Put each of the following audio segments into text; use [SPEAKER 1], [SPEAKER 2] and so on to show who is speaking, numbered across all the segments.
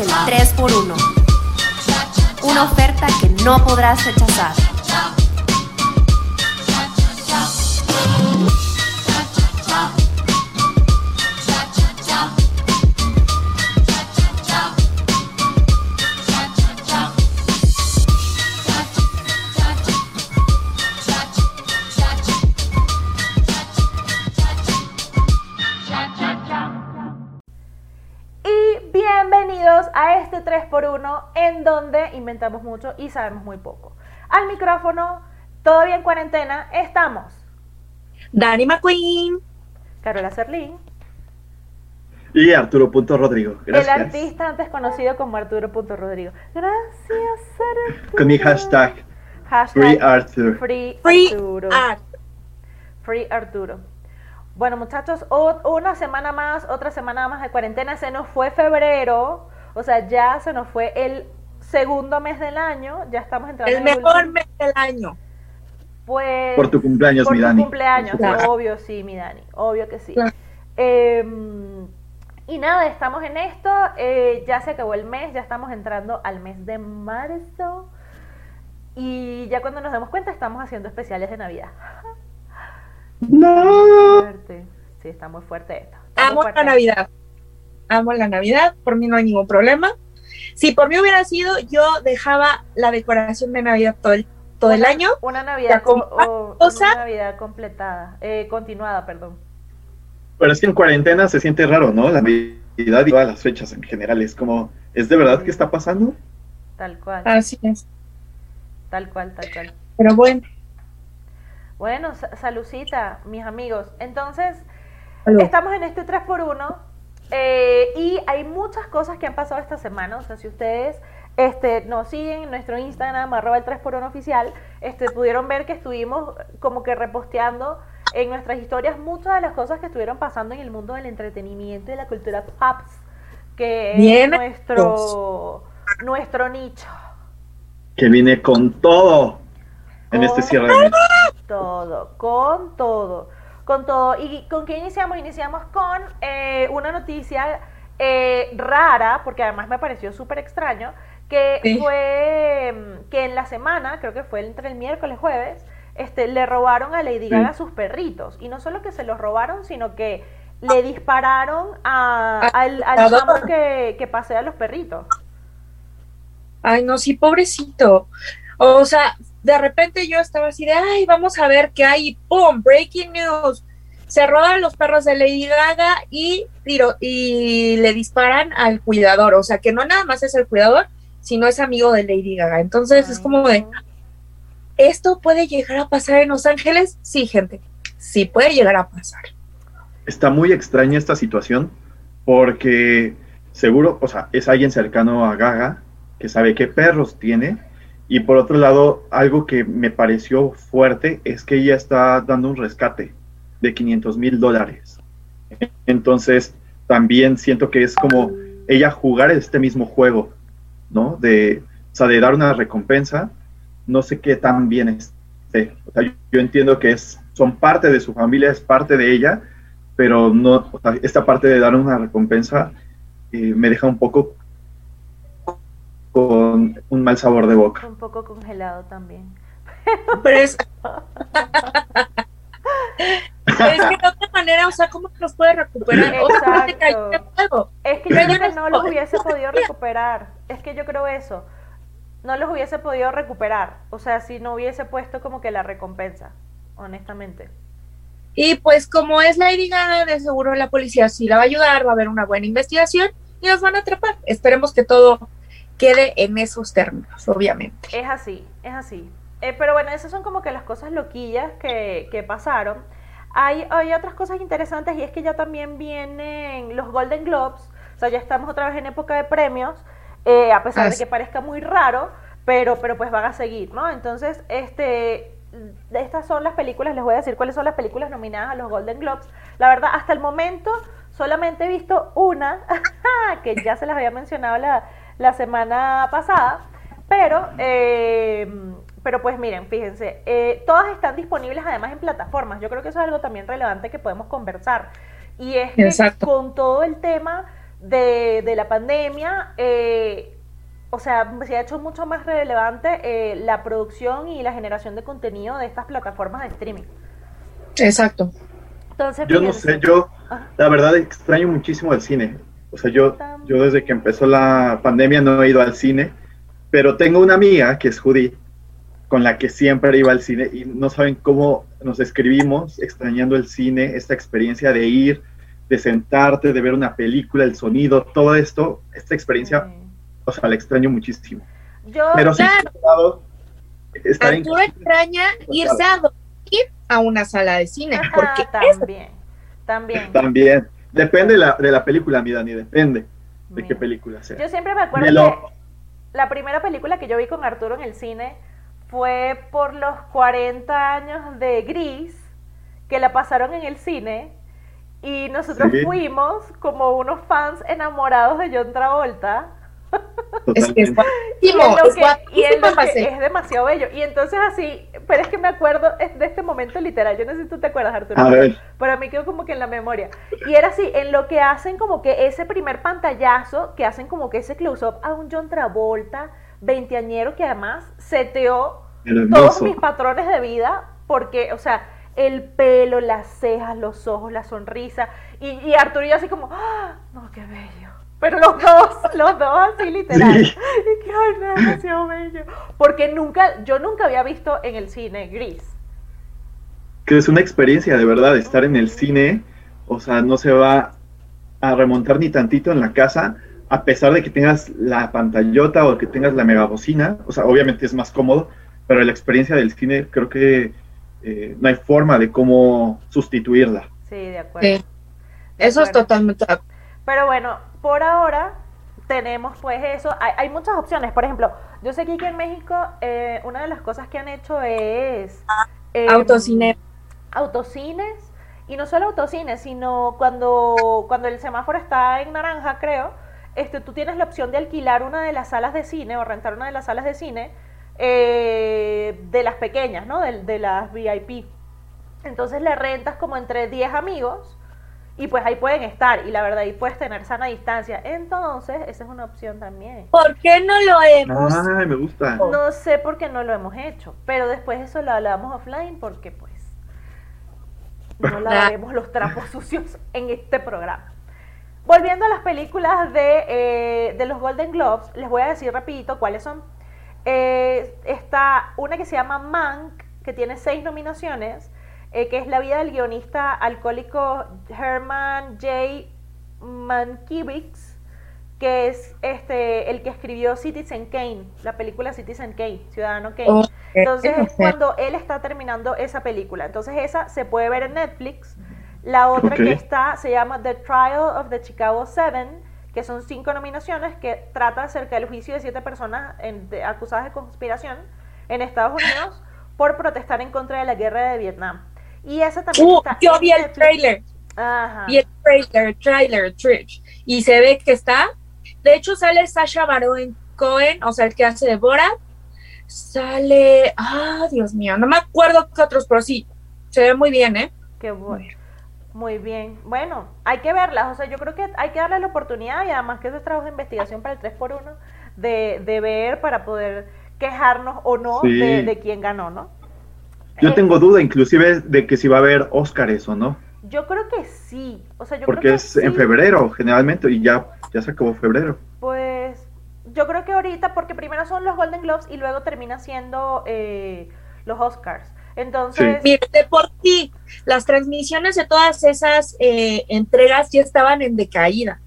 [SPEAKER 1] el 3x1. Una oferta que no podrás rechazar.
[SPEAKER 2] Inventamos mucho y sabemos muy poco. Al micrófono, todavía en cuarentena, estamos
[SPEAKER 3] Dani McQueen.
[SPEAKER 2] Carola Serlín,
[SPEAKER 4] Y Arturo Punto Rodrigo. Gracias.
[SPEAKER 2] el artista antes conocido como Arturo Punto Rodrigo. Gracias, Arturo.
[SPEAKER 4] Con mi hashtag
[SPEAKER 2] Hashtag
[SPEAKER 4] Free Arthur.
[SPEAKER 2] Free
[SPEAKER 3] Free
[SPEAKER 2] Arturo.
[SPEAKER 3] Art.
[SPEAKER 2] Free Arturo. Bueno, muchachos, una semana más, otra semana más de cuarentena. Se nos fue febrero. O sea, ya se nos fue el segundo mes del año. Ya estamos entrando
[SPEAKER 3] El
[SPEAKER 2] en
[SPEAKER 3] mejor
[SPEAKER 2] último.
[SPEAKER 3] mes del año.
[SPEAKER 2] Pues,
[SPEAKER 4] Por tu cumpleaños,
[SPEAKER 2] por
[SPEAKER 4] mi
[SPEAKER 2] tu
[SPEAKER 4] Dani.
[SPEAKER 2] cumpleaños,
[SPEAKER 3] Claro.
[SPEAKER 2] obvio sí, mi Dani, obvio que sí.
[SPEAKER 3] Claro.
[SPEAKER 2] Eh, y nada, estamos en esto, eh, ya se acabó el mes, ya estamos entrando al mes de marzo y ya cuando nos damos cuenta estamos haciendo especiales de Navidad.
[SPEAKER 4] No.
[SPEAKER 2] Fuerte. Sí, está muy fuerte esto. está
[SPEAKER 3] Amo
[SPEAKER 2] fuerte.
[SPEAKER 3] la Navidad. Amo la Navidad. Por mí no hay ningún problema. Si por mí hubiera sido, yo dejaba la decoración de Navidad todo el, todo el año.
[SPEAKER 2] Una Navidad, o-
[SPEAKER 3] cosa-
[SPEAKER 2] una Navidad completada, eh, continuada, perdón.
[SPEAKER 4] Pero es que en cuarentena se siente raro, ¿no? La Navidad y todas las fechas en general. Es como, ¿es de verdad que está pasando?
[SPEAKER 2] Tal cual,
[SPEAKER 3] Así es.
[SPEAKER 2] tal cual, tal cual.
[SPEAKER 3] Pero bueno.
[SPEAKER 2] Bueno, sa- salucita, mis amigos. Entonces,
[SPEAKER 3] salud.
[SPEAKER 2] estamos en este 3x1 eh, y hay muchas cosas que han pasado esta semana. O sea, si ustedes este, nos siguen en nuestro Instagram, arroba el 3x1 oficial, este, pudieron ver que estuvimos como que reposteando en nuestras historias muchas de las cosas que estuvieron pasando en el mundo del entretenimiento y la cultura pops, que
[SPEAKER 3] Bien,
[SPEAKER 2] es nuestro, nuestro nicho.
[SPEAKER 4] Que viene con todo en este cierre de mes.
[SPEAKER 2] todo, con todo, con todo. ¿Y con qué iniciamos? Iniciamos con eh, una noticia eh, rara, porque además me pareció súper extraño, que
[SPEAKER 3] Sí.
[SPEAKER 2] fue mm, que en la semana, creo que fue entre el miércoles jueves, este, le robaron a Lady
[SPEAKER 4] Sí.
[SPEAKER 2] Gaga sus perritos. Y no solo que se los robaron, sino que le dispararon a- al, al chamo que, que pasea a los perritos.
[SPEAKER 3] Ay, no, sí, pobrecito. O sea, de repente yo estaba así de, ay, vamos a ver qué hay. y ¡Pum! Breaking news. Se roban los perros de Lady Gaga y, tiro, y le disparan al cuidador. O sea, que no nada más es el cuidador, sino es amigo de Lady Gaga. Entonces es como de, ¿esto puede llegar a pasar en Los Ángeles? Sí, gente, sí puede llegar a pasar.
[SPEAKER 4] Está muy extraña esta situación porque seguro, o sea, es alguien cercano a Gaga que sabe qué perros tiene. Y por otro lado, algo que me pareció fuerte es que ella está dando un rescate de 500 mil dólares. Entonces, también siento que es como ella jugar este mismo juego, ¿no? De, o sea, de dar una recompensa, no sé qué tan bien esté. O sea, yo, entiendo que es, son parte de su familia, es parte de ella, pero no, esta parte de dar una recompensa eh, me deja un poco con un mal sabor de boca.
[SPEAKER 2] Un poco congelado también.
[SPEAKER 3] Pero es... es que de otra manera, o sea, ¿cómo los puede recuperar?
[SPEAKER 2] Exacto. Es que yo creo que
[SPEAKER 3] no
[SPEAKER 2] los hubiese podido recuperar. Es que yo creo eso. No los hubiese podido recuperar. O sea, si no hubiese puesto como que la recompensa, honestamente.
[SPEAKER 3] Y pues como es Lady Gaga, de seguro la policía sí la va a ayudar, va a haber una buena investigación y los van a atrapar. Esperemos que todo quede en esos términos, obviamente.
[SPEAKER 2] Es así, es así. Eh, pero bueno, esas son como que las cosas loquillas que, que pasaron. Hay, hay otras cosas interesantes y es que ya también vienen los Golden Globes. O sea, ya estamos otra vez en época de premios, eh, a pesar de que parezca muy raro, pero, pero pues van a seguir, ¿no? Entonces, este, estas son las películas, les voy a decir cuáles son las películas nominadas a los Golden Globes. La verdad, hasta el momento solamente he visto una, que ya se las había mencionado la, la semana pasada, pero, eh, pero pues miren, fíjense, eh, todas están disponibles además en plataformas. Yo creo que eso es algo también relevante que podemos conversar. Y es que
[SPEAKER 3] Exacto.
[SPEAKER 2] con todo el tema de, de la pandemia, eh, o sea, se ha hecho mucho más relevante eh, la producción y la generación de contenido de estas plataformas de streaming.
[SPEAKER 3] Exacto.
[SPEAKER 2] Entonces,
[SPEAKER 4] Yo no sé, yo la verdad extraño muchísimo el cine. O sea, yo, yo desde que empezó la pandemia no he ido al cine, pero tengo una amiga que es judía con la que siempre iba al cine y no saben cómo nos escribimos extrañando el cine, esta experiencia de ir, de sentarte, de ver una película, el sonido, todo esto, esta experiencia,
[SPEAKER 2] Sí.
[SPEAKER 4] o sea, la extraño muchísimo.
[SPEAKER 2] Yo,
[SPEAKER 4] Pero sí,
[SPEAKER 3] claro.
[SPEAKER 4] estar en
[SPEAKER 3] Arturo extraña irse a dormir a una sala de cine,
[SPEAKER 2] Ajá,
[SPEAKER 3] porque es
[SPEAKER 2] también, también.
[SPEAKER 4] Depende de la, de la película, mi Dani, depende de
[SPEAKER 2] Mira.
[SPEAKER 4] qué película sea.
[SPEAKER 2] Yo siempre me acuerdo
[SPEAKER 4] lo-
[SPEAKER 2] que la primera película que yo vi con Arturo en el cine fue por los 40 años de Gris, que la pasaron en el cine, y nosotros
[SPEAKER 4] Sí.
[SPEAKER 2] fuimos como unos fans enamorados de John Travolta.
[SPEAKER 3] Es que es
[SPEAKER 4] Totalmente.
[SPEAKER 2] Y en
[SPEAKER 3] guapísimo,
[SPEAKER 2] lo
[SPEAKER 3] es
[SPEAKER 2] que- y en
[SPEAKER 3] guapísimo,
[SPEAKER 2] lo que es demasiado bello. Y entonces así, pero es que me acuerdo es de este momento literal. Yo no sé si tú te acuerdas, Arturo.
[SPEAKER 4] A ver,
[SPEAKER 2] Para mí quedó como que en la memoria. Y era así, en lo que hacen como que ese primer pantallazo, que hacen como que ese close-up a un John Travolta, veinteañero, que además seteó todos mis patrones de vida, porque, o sea, el pelo, las cejas, los ojos, la sonrisa, y, y Arturo y yo así como, ¡ah! no, qué bello. Pero los dos, los dos así literal.
[SPEAKER 4] Sí.
[SPEAKER 2] Y que, ay, no, demasiado bello. Porque nunca, yo nunca había visto en el cine gris.
[SPEAKER 4] que es una experiencia de verdad estar en el cine, o sea, no se va a remontar ni tantito en la casa, a pesar de que tengas la pantallota o que tengas la megabocina, o sea, obviamente es más cómodo, pero la experiencia del cine creo que eh, no hay forma de cómo sustituirla.
[SPEAKER 2] Sí, de acuerdo.
[SPEAKER 3] Sí. Eso es totalmente.
[SPEAKER 2] Pero bueno, por ahora tenemos pues eso. Hay, hay muchas opciones. Por ejemplo, yo sé que aquí en México eh, una de las cosas que han hecho es... em,
[SPEAKER 3] Autocine.
[SPEAKER 2] Autocines. Y no solo autocines, sino cuando, cuando el semáforo está en naranja, creo, este, tú tienes la opción de alquilar una de las salas de cine o rentar una de las salas de cine eh, de las pequeñas, ¿no? De, de las VIP. Entonces le rentas como entre 10 amigos y pues ahí pueden estar y la verdad ahí puedes tener sana distancia. Entonces, esa es una opción también.
[SPEAKER 3] ¿Por qué no lo hemos?
[SPEAKER 4] Ay, me gusta.
[SPEAKER 2] No sé por qué no lo hemos hecho, pero después eso lo hablamos offline porque pues no lavaremos los trapos sucios en este programa. Volviendo a las películas de, eh, de los Golden Globes, les voy a decir rapidito cuáles son. Eh, está una que se llama Mank, que tiene seis nominaciones, eh, que es la vida del guionista alcohólico Herman J. Mankiewicz, que es este el que escribió Citizen Kane, la película Citizen Kane, Ciudadano Kane. Entonces es cuando él está terminando esa película. Entonces esa se puede ver en Netflix. La otra que está se llama The Trial of the Chicago Seven, que son cinco nominaciones que trata acerca del juicio de siete personas en- de- acusadas de conspiración en Estados Unidos por protestar en contra de la guerra de Vietnam. Y esa también
[SPEAKER 3] Uh,
[SPEAKER 2] está
[SPEAKER 3] yo vi el
[SPEAKER 2] Netflix.
[SPEAKER 3] trailer.
[SPEAKER 2] Ajá.
[SPEAKER 3] Vi el trailer, trailer, Trish. Y se ve que está. De hecho, sale Sasha Baron Cohen, o sea, el que hace de Borat. Sale. Ah, Dios mío, no me acuerdo qué otros, pero sí. Se ve muy bien, ¿eh?
[SPEAKER 2] Qué bueno. Muy bien. Bueno, hay que verlas. O sea, yo creo que hay que darle la oportunidad y además que eso es trabajo de investigación para el 3x1 de, de ver para poder quejarnos o no
[SPEAKER 4] Sí.
[SPEAKER 2] de, de quién ganó, ¿no?
[SPEAKER 4] Yo tengo duda inclusive de que si va a haber Óscares o no,
[SPEAKER 2] Yo creo que sí. O sea, yo
[SPEAKER 4] porque
[SPEAKER 2] creo que
[SPEAKER 4] es en
[SPEAKER 2] sí.
[SPEAKER 4] febrero generalmente y ya, ya se acabó febrero.
[SPEAKER 2] Pues yo creo que ahorita, porque primero son los Golden Globes y luego termina siendo eh, los Oscars. Entonces,
[SPEAKER 3] Mira, de por sí, las transmisiones de todas esas eh, entregas ya estaban en decaída.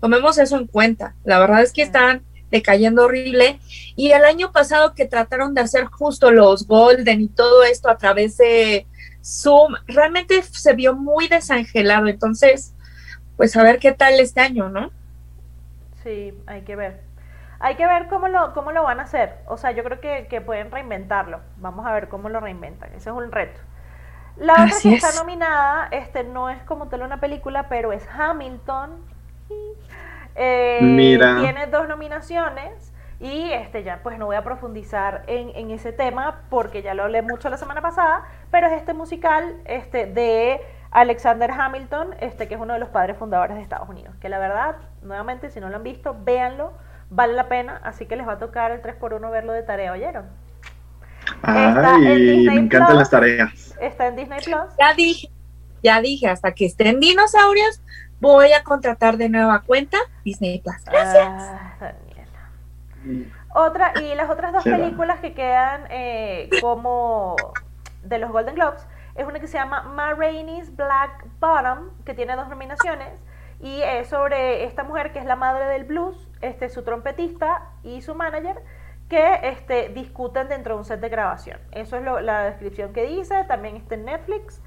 [SPEAKER 3] Tomemos eso en cuenta. La verdad es que
[SPEAKER 2] Sí.
[SPEAKER 3] están decayendo horrible. Y el año pasado que trataron de hacer justo los Golden y todo esto a través de Zoom, realmente se vio muy desangelado. Entonces, pues a ver qué tal este año, ¿no?
[SPEAKER 2] Sí, hay que ver. Hay que ver cómo lo, cómo lo van a hacer. O sea, yo creo que, que pueden reinventarlo. Vamos a ver cómo lo reinventan. Ese es un reto. La otra
[SPEAKER 3] Así
[SPEAKER 2] que
[SPEAKER 3] es.
[SPEAKER 2] está nominada, este no es como tal una película, pero es Hamilton. Eh,
[SPEAKER 4] Mira.
[SPEAKER 2] Tiene dos nominaciones. Y este ya, pues no voy a profundizar en, en ese tema porque ya lo hablé mucho la semana pasada, pero es este musical este, de Alexander Hamilton, este, que es uno de los padres fundadores de Estados Unidos, que la verdad nuevamente, si no lo han visto, véanlo, vale la pena, así que les va a tocar el 3x1 verlo de tarea, ¿oyeron?
[SPEAKER 4] Ay, me encantan
[SPEAKER 2] Plus.
[SPEAKER 4] las tareas.
[SPEAKER 2] Está en Disney Plus.
[SPEAKER 3] Ya dije, ya dije, hasta que estén dinosaurios, voy a contratar de nueva cuenta Disney Plus. Gracias.
[SPEAKER 2] Ah, Daniela. Otra, y las otras dos películas que quedan eh, como de los Golden Globes es una que se llama Ma Rainey's Black Bottom, que tiene dos nominaciones, y es sobre esta mujer que es la madre del blues, este, su trompetista y su manager, que este, discuten dentro de un set de grabación. Eso es lo- la descripción que dice, también está en Netflix.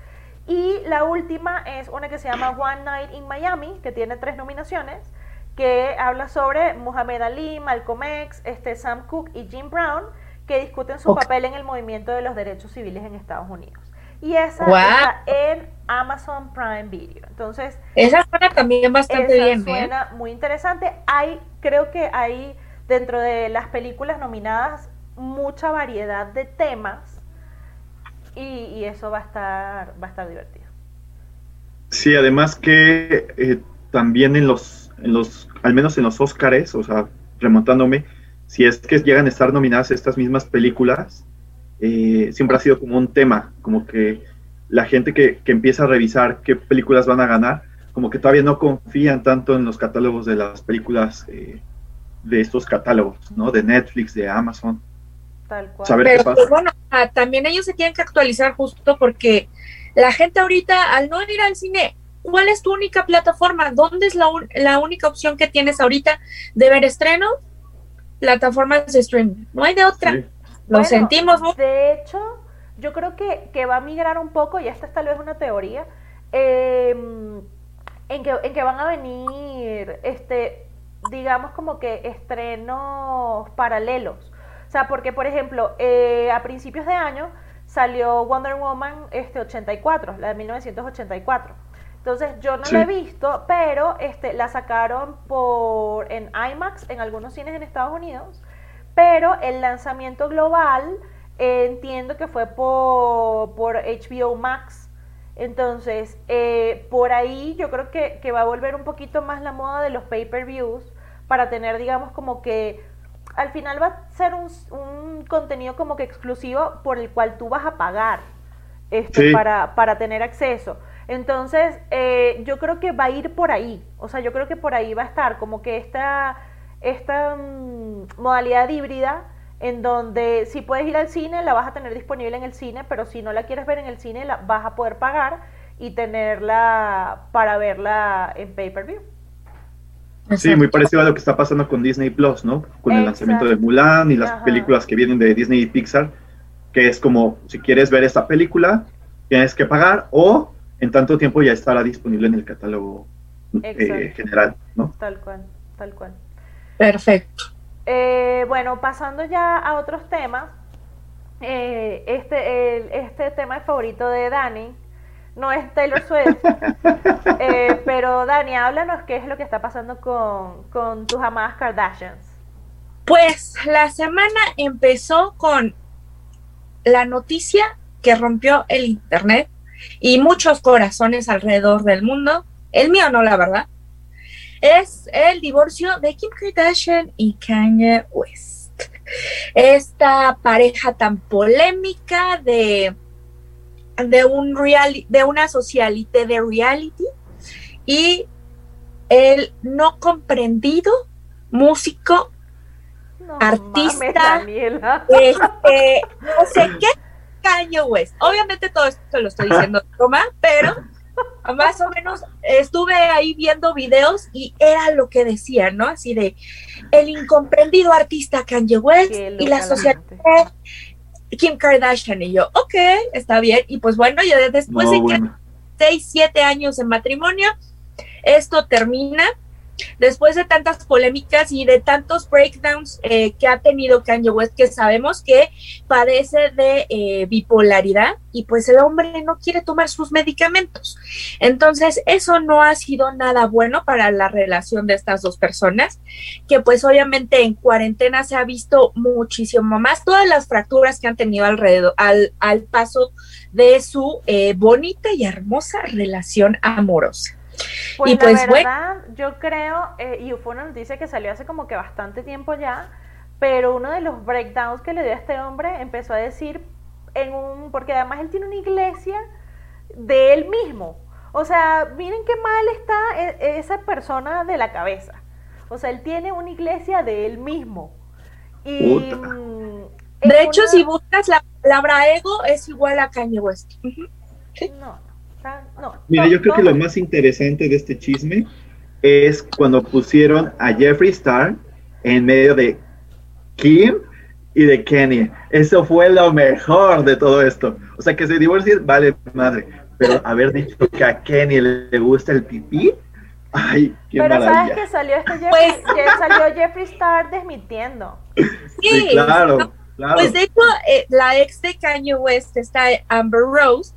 [SPEAKER 2] Y la última es una que se llama One Night in Miami, que tiene tres nominaciones, que habla sobre Muhammad Ali, Malcolm X, este, Sam Cooke y Jim Brown, que discuten su papel en el movimiento de los derechos civiles en Estados Unidos. Y esa está en Amazon Prime Video. Entonces,
[SPEAKER 3] Esa suena también bastante
[SPEAKER 2] esa
[SPEAKER 3] bien, ¿eh?
[SPEAKER 2] suena muy interesante. Hay, creo que hay dentro de las películas nominadas mucha variedad de temas y, y eso va a estar, va a estar divertido.
[SPEAKER 4] Sí, además que eh, también en los, en los, al menos en los Óscares, o sea, remontándome, si es que llegan a estar nominadas estas mismas películas, eh, siempre ha sido como un tema, como que la gente que, que empieza a revisar qué películas van a ganar, como que todavía no confían tanto en los catálogos de las películas eh, de estos catálogos, ¿no? De Netflix, de Amazon.
[SPEAKER 2] Tal cual.
[SPEAKER 4] Saber qué pasa.
[SPEAKER 3] pues, bueno, ah, también ellos se tienen que actualizar justo porque la gente ahorita, al no ir al cine, ¿cuál es tu única plataforma? ¿Dónde es la, un- la única opción que tienes ahorita de ver estreno? Plataformas de streaming. No hay de otra.
[SPEAKER 4] Sí.
[SPEAKER 3] Lo
[SPEAKER 2] Bueno,
[SPEAKER 3] sentimos mucho.
[SPEAKER 2] De hecho, yo creo que, que va a migrar un poco, y esta es tal vez una teoría, eh, en, que, en que van a venir, este, digamos como que estrenos paralelos. O sea, porque por ejemplo, eh, a principios de año salió Wonder Woman este 84, la de 1984. Entonces yo no
[SPEAKER 4] Sí.
[SPEAKER 2] la he visto, pero este, la sacaron por en IMAX en algunos cines en Estados Unidos pero el lanzamiento global eh, entiendo que fue por, por HBO Max. Entonces, eh, por ahí yo creo que, que va a volver un poquito más la moda de los pay-per-views para tener, digamos, como que al final va a ser un, un contenido como que exclusivo por el cual tú vas a pagar este,
[SPEAKER 4] Sí.
[SPEAKER 2] para, para tener acceso. Entonces, eh, yo creo que va a ir por ahí. O sea, yo creo que por ahí va a estar como que esta, esta mm, modalidad híbrida en donde si puedes ir al cine, la vas a tener disponible en el cine, pero si no la quieres ver en el cine, la vas a poder pagar y tenerla para verla en pay-per-view.
[SPEAKER 4] Sí, muy parecido a lo que está pasando con Disney Plus, ¿no? Con el lanzamiento de. Mulan y las
[SPEAKER 2] Ajá.
[SPEAKER 4] películas que vienen de Disney y Pixar, que es como, si quieres ver esta película, tienes que pagar o en tanto tiempo ya estará disponible en el catálogo eh, general, ¿no?
[SPEAKER 2] Tal cual, tal cual.
[SPEAKER 3] Perfecto.
[SPEAKER 2] Eh, bueno, pasando ya a otros temas, eh, este, el- este tema es favorito de Dani, no es Taylor Swift, Eh, pero Dani, háblanos qué es lo que está pasando con, con tus amadas Kardashians.
[SPEAKER 3] Pues la semana empezó con la noticia que rompió el internet y muchos corazones alrededor del mundo. El mío no, la verdad. Es el divorcio de Kim Kardashian y Kanye West. Esta pareja tan polémica de, de, un reali- de una socialité de reality y el no comprendido músico
[SPEAKER 2] No
[SPEAKER 3] Artista.
[SPEAKER 2] mames,
[SPEAKER 3] este, no sé qué Kanye West. Obviamente todo esto lo estoy diciendo broma, pero más o menos estuve ahí viendo videos y era lo que decía, ¿no? Así de el incomprendido artista Kanye West y la sociedad. Kim Kardashian y yo, ok, está bien. Y pues bueno, yo después
[SPEAKER 4] No,
[SPEAKER 3] de que seis, siete años en matrimonio. Esto termina después de tantas polémicas y de tantos breakdowns eh, que ha tenido Kanye West, que sabemos que padece de eh, bipolaridad y pues el hombre no quiere tomar sus medicamentos. Entonces, eso no ha sido nada bueno para la relación de estas dos personas, que pues obviamente en cuarentena se ha visto muchísimo más todas las fracturas que han tenido alrededor, al, al paso de su eh, bonita y hermosa relación amorosa.
[SPEAKER 2] Pues
[SPEAKER 3] y
[SPEAKER 2] la
[SPEAKER 3] pues bueno,
[SPEAKER 2] verdad, yo creo, eh, y fue una noticia que salió hace como que bastante tiempo ya, pero uno de los breakdowns que le dio a este hombre empezó a decir en un, porque además él tiene una iglesia de él mismo. O sea, miren qué mal está e- esa persona de la cabeza. O sea, él tiene una iglesia de él mismo. Y
[SPEAKER 4] Puta.
[SPEAKER 2] mm,
[SPEAKER 3] de hecho,
[SPEAKER 2] una-
[SPEAKER 3] si buscas la palabra ego, es igual a Kanye West.
[SPEAKER 2] No, no,
[SPEAKER 4] Mira, yo creo que lo más interesante de este chisme es cuando pusieron a Jeffree Star en medio de Kim y de Kenny. Eso fue lo mejor de todo esto. O sea, que se divorcien, vale madre. Pero haber dicho que a Kenny le gusta el pipí, ay, qué
[SPEAKER 2] Pero sabes
[SPEAKER 4] maravilla.
[SPEAKER 2] que salió este Jeffrey,
[SPEAKER 3] Pues-
[SPEAKER 2] que salió Jeffree Star desmintiendo.
[SPEAKER 4] Sí, claro,
[SPEAKER 3] ¿no?
[SPEAKER 4] claro.
[SPEAKER 3] Pues de hecho, eh, la ex de Kanye West, esta Amber Rose,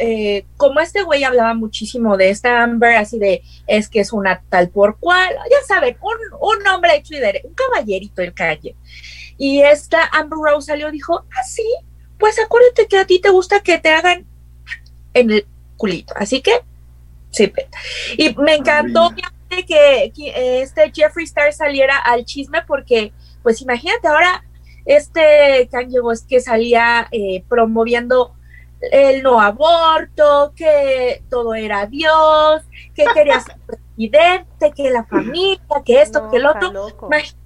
[SPEAKER 3] eh, como este güey hablaba muchísimo de esta Amber, así de, es que es una tal por cual, ya saben, un, un hombre hecho y derecho, un caballerito el Kanye. Y esta Amber Rose salió y dijo, ah, sí, pues acuérdate que a ti te gusta que te hagan en el culito, así que, sí, pe- Y me encantó que, eh, este Jeffree Star saliera al chisme porque, pues imagínate ahora este Kanye West que salía eh, promoviendo el no aborto, que todo era Dios, que quería ser presidente, que la familia, que esto,
[SPEAKER 2] No,
[SPEAKER 3] que el otro.
[SPEAKER 2] loco.
[SPEAKER 3] Imagínate